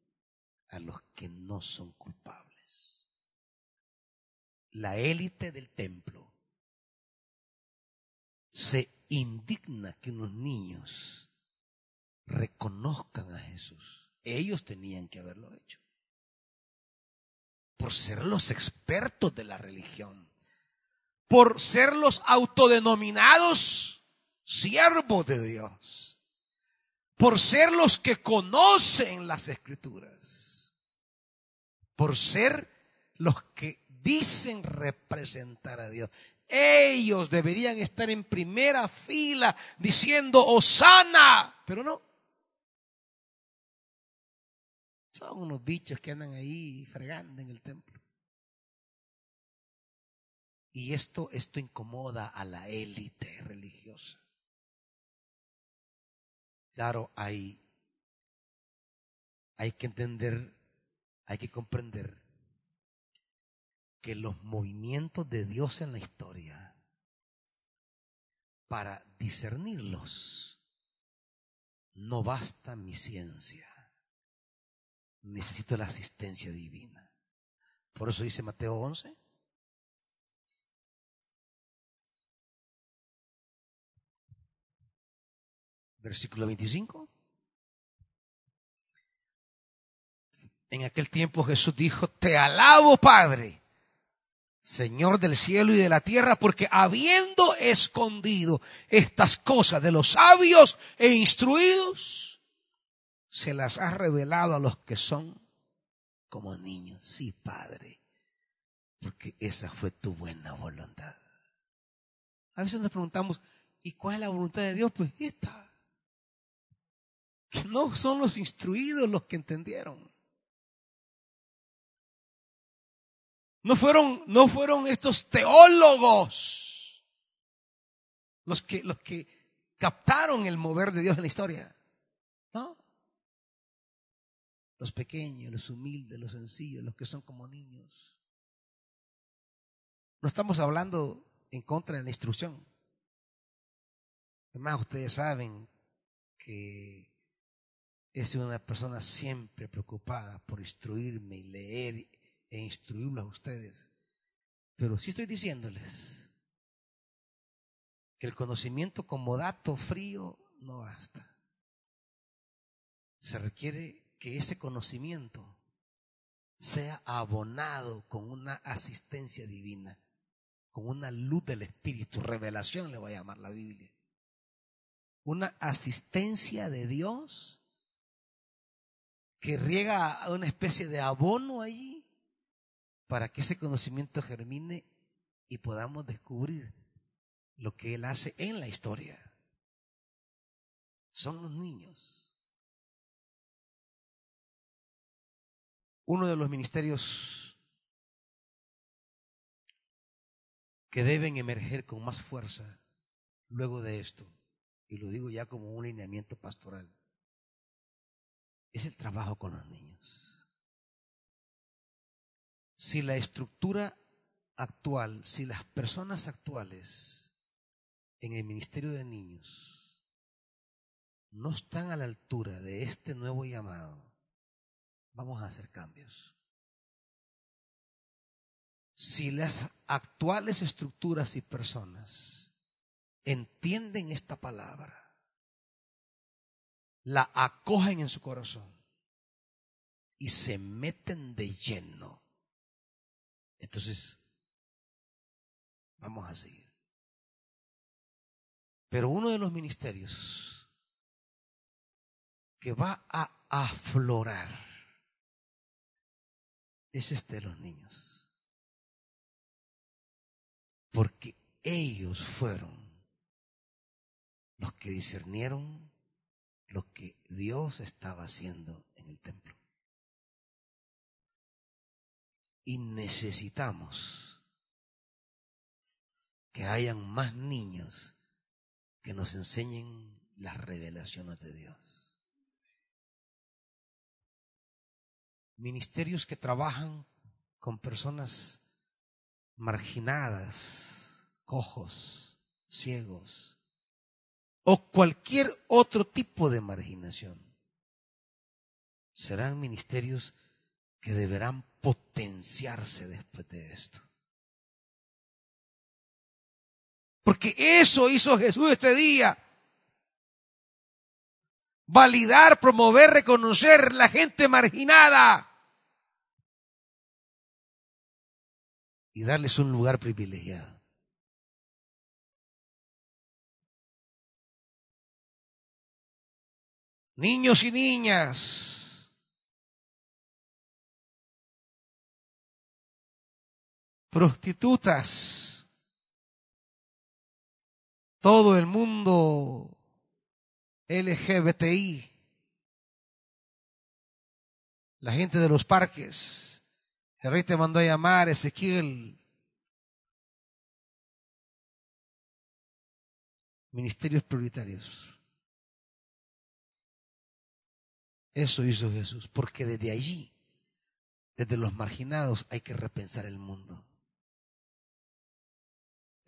Speaker 1: a los que no son culpables. La élite del templo se indigna que unos niños reconozcan a Jesús. Ellos tenían que haberlo hecho. Por ser los expertos de la religión. Por ser los autodenominados siervos de Dios. Por ser los que conocen las escrituras. Por ser los que dicen representar a Dios. Ellos deberían estar en primera fila diciendo, Osana, pero no. Son unos bichos que andan ahí fregando en el templo. Y esto, esto incomoda a la élite religiosa. Claro, hay, hay que entender, hay que comprender que los movimientos de Dios en la historia, para discernirlos, no basta mi ciencia. Necesito la asistencia divina. Por eso dice Mateo 11. Versículo 25. En aquel tiempo Jesús dijo, te alabo Padre Señor del cielo y de la tierra, porque habiendo escondido estas cosas de los sabios e instruidos, se las ha revelado a los que son como niños. Sí, Padre, porque esa fue tu buena voluntad. A veces nos preguntamos, ¿y cuál es la voluntad de Dios? Pues esta. Que no son los instruidos los que entendieron. No fueron, no fueron estos teólogos los que, los que captaron el mover de Dios en la historia. ¿No? Los pequeños, los humildes, los sencillos, los que son como niños. No estamos hablando en contra de la instrucción. Además, ustedes saben que es una persona siempre preocupada por instruirme y leer e a ustedes. Pero sí estoy diciéndoles que el conocimiento como dato frío no basta. Se requiere que ese conocimiento sea abonado con una asistencia divina, con una luz del Espíritu, revelación le voy a llamar la Biblia. Una asistencia de Dios que riega una especie de abono allí para que ese conocimiento germine y podamos descubrir lo que Él hace en la historia. Son los niños. Uno de los ministerios que deben emerger con más fuerza luego de esto, y lo digo ya como un lineamiento pastoral, es el trabajo con los niños si la estructura actual, si las personas actuales en el Ministerio de Niños no están a la altura de este nuevo llamado, vamos a hacer cambios. Si las actuales estructuras y personas entienden esta palabra, la acogen en su corazón y se meten de lleno entonces, vamos a seguir. Pero uno de los ministerios que va a aflorar es este de los niños. Porque ellos fueron los que discernieron lo que Dios estaba haciendo Y necesitamos que hayan más niños que nos enseñen las revelaciones de Dios. Ministerios que trabajan con personas marginadas, cojos, ciegos, o cualquier otro tipo de marginación. Serán ministerios que deberán potenciarse después de esto. Porque eso hizo Jesús este día. Validar, promover, reconocer la gente marginada. Y darles un lugar privilegiado. Niños y niñas. Prostitutas. Todo el mundo LGBTI. La gente de los parques. El rey te mandó a llamar Ezequiel. Ministerios prioritarios. Eso hizo Jesús, porque desde allí, desde los marginados, hay que repensar el mundo.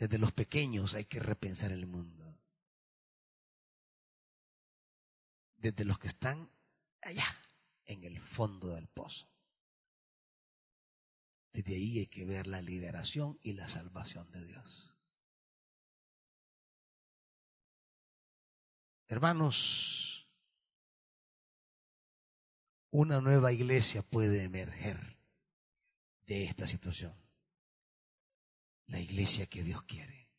Speaker 1: Desde los pequeños hay que repensar el mundo. Desde los que están allá, en el fondo del pozo. Desde ahí hay que ver la liberación y la salvación de Dios. Hermanos, una nueva iglesia puede emerger de esta situación. La iglesia que Dios quiere.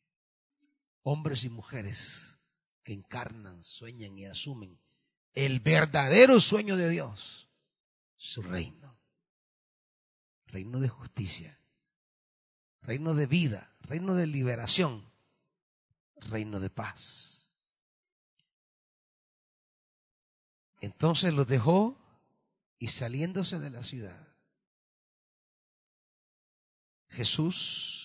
Speaker 1: Hombres y mujeres que encarnan, sueñan y asumen el verdadero sueño de Dios, su reino. Reino de justicia, reino de vida, reino de liberación, reino de paz. Entonces los dejó y saliéndose de la ciudad, Jesús,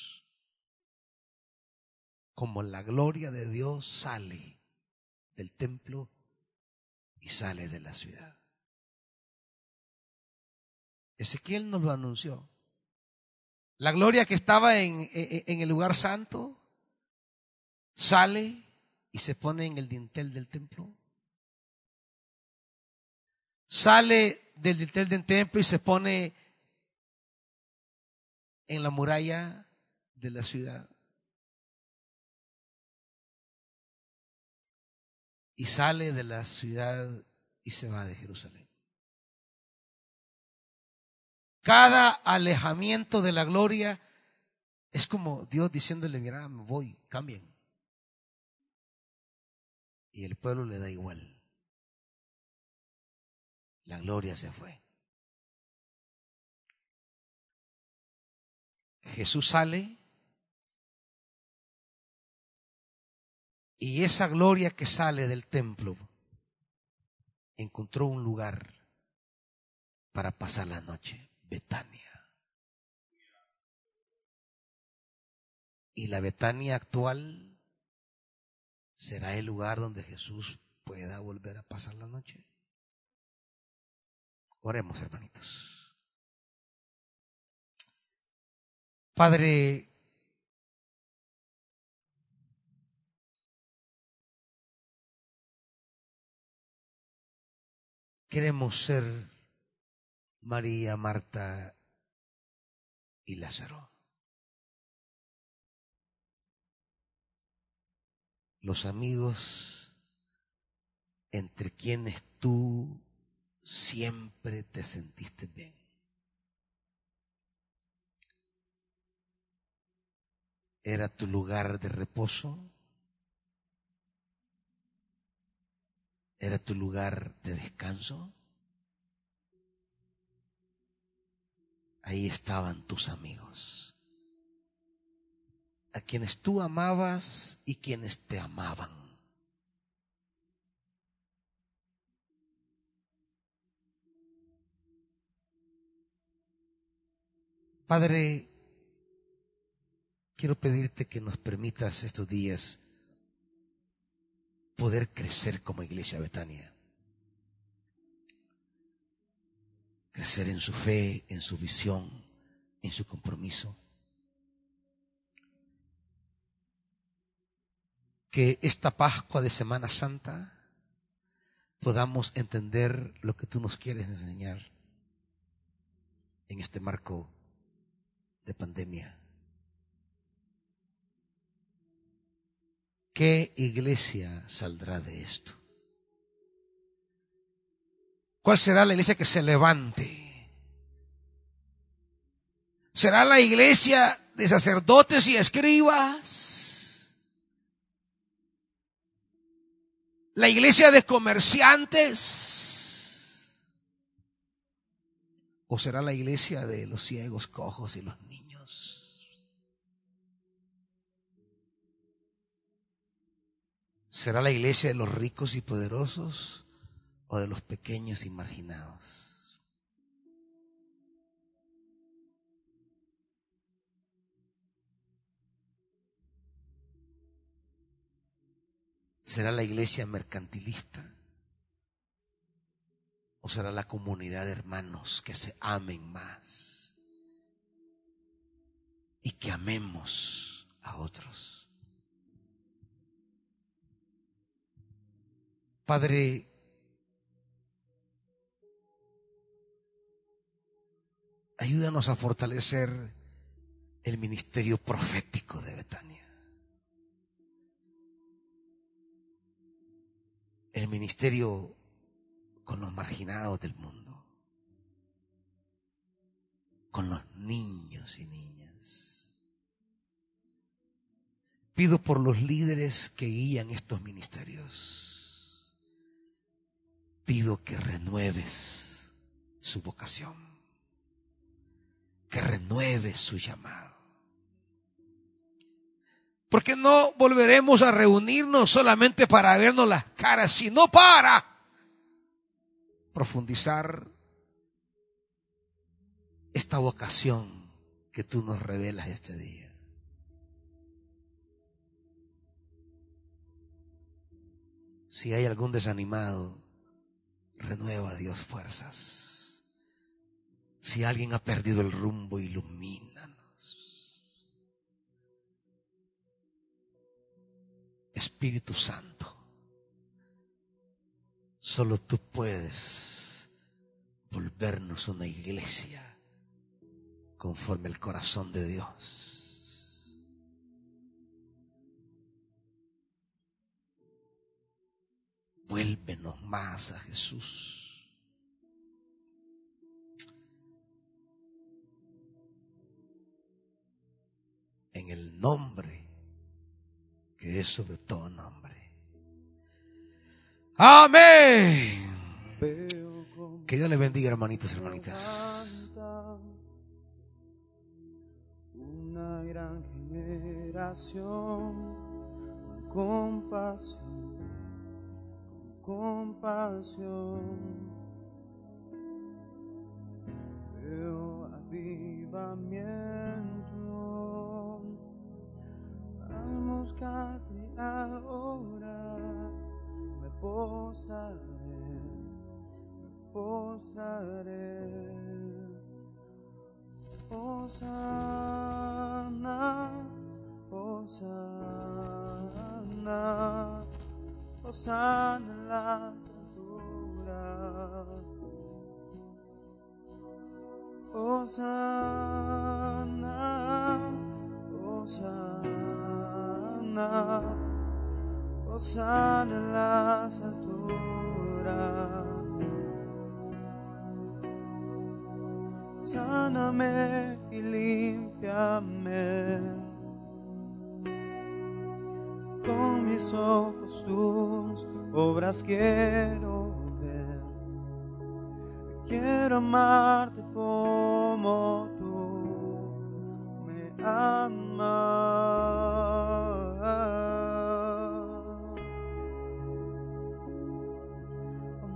Speaker 1: como la gloria de Dios, sale del templo y sale de la ciudad. Ezequiel nos lo anunció. La gloria que estaba en, en, el lugar santo sale y se pone en el dintel del templo. Sale del dintel del templo y se pone en la muralla de la ciudad. Y sale de la ciudad y se va de Jerusalén. Cada alejamiento de la gloria es como Dios diciéndole, mira, me voy, cambien. Y el pueblo le da igual la gloria se fue. Jesús sale y esa gloria que sale del templo encontró un lugar para pasar la noche, Betania. Y la Betania actual será el lugar donde Jesús pueda volver a pasar la noche. Oremos, hermanitos. Padre, queremos ser María, Marta y Lázaro. Los amigos entre quienes tú siempre te sentiste bien. Era tu lugar de reposo. Era tu lugar de descanso. Ahí estaban tus amigos, a quienes tú amabas y quienes te amaban. Padre, quiero pedirte que nos permitas estos días poder crecer como iglesia Betania. Crecer en su fe, en su visión, en su compromiso. Que esta Pascua de Semana Santa podamos entender lo que tú nos quieres enseñar en este marco de pandemia. ¿Qué iglesia saldrá de esto? ¿Cuál será la iglesia que se levante? ¿Será la iglesia de sacerdotes y escribas? ¿La iglesia de comerciantes? ¿O será la iglesia de los ciegos, cojos y los niños? ¿Será la iglesia de los ricos y poderosos? o de los pequeños y marginados. ¿Será la iglesia mercantilista? ¿O será la comunidad de hermanos que se amen más y que amemos a otros? Padre, ayúdanos a fortalecer el ministerio profético de Betania. El ministerio con los marginados del mundo, con los niños y niñas. Pido por los líderes que guían estos ministerios. Pido que renueves su vocación que renueve su llamado. Porque no volveremos a reunirnos solamente para vernos las caras, sino para profundizar esta vocación que tú nos revelas este día. Si hay algún desanimado, renueva Dios fuerzas. Si alguien ha perdido el rumbo, ilumínanos. Espíritu Santo, solo tú puedes volvernos una iglesia conforme el corazón de Dios. Vuélvenos más a Jesús. en el nombre que es sobre todo nombre. Amén. Que Dios le bendiga, hermanitos y hermanitas.
Speaker 2: Una gran generación con compasión, compasión. Veo avivamiento buscarte ahora, me posaré, me posaré. Osana, Osana, Osana en las alturas. Osana, Osana. Osana, en las alturas. Sáname y limpiame. Con mis ojos tus obras quiero ver. Quiero amarte como tú me amas.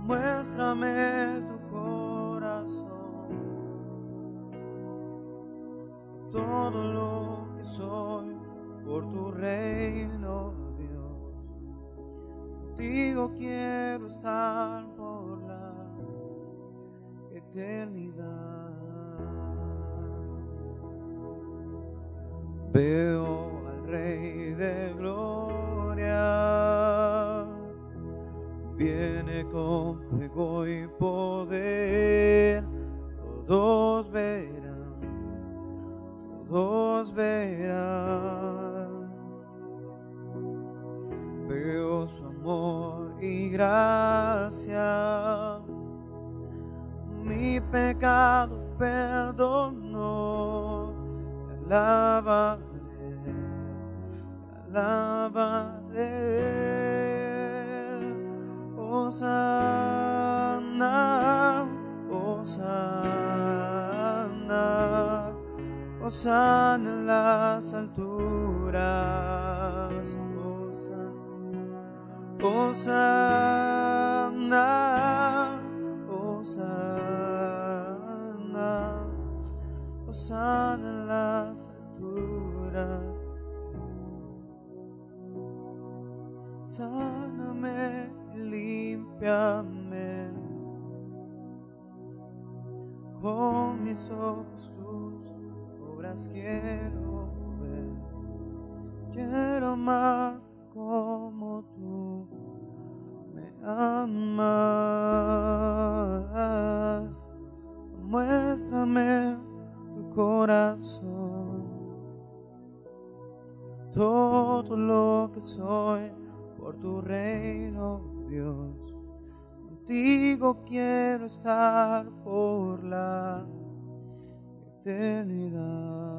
Speaker 2: muéstrame tu corazón, todo lo que soy por tu reino, Dios. Contigo quiero estar por la eternidad. Veo al Rey de Gloria viene con fuego y poder, todos verán, todos verán. Veo su amor y gracia, mi pecado perdonó, te alabaré, te alabaré. Hosanna, Hosanna, Hosanna en las alturas. Hosanna, Hosanna, Hosanna en las alturas. Sáname, limpiame. Con mis ojos tus obras quiero ver. Quiero amar como tú amas. Muéstrame tu corazón, todo lo que soy por tu reino, Dios. Contigo quiero estar por la eternidad.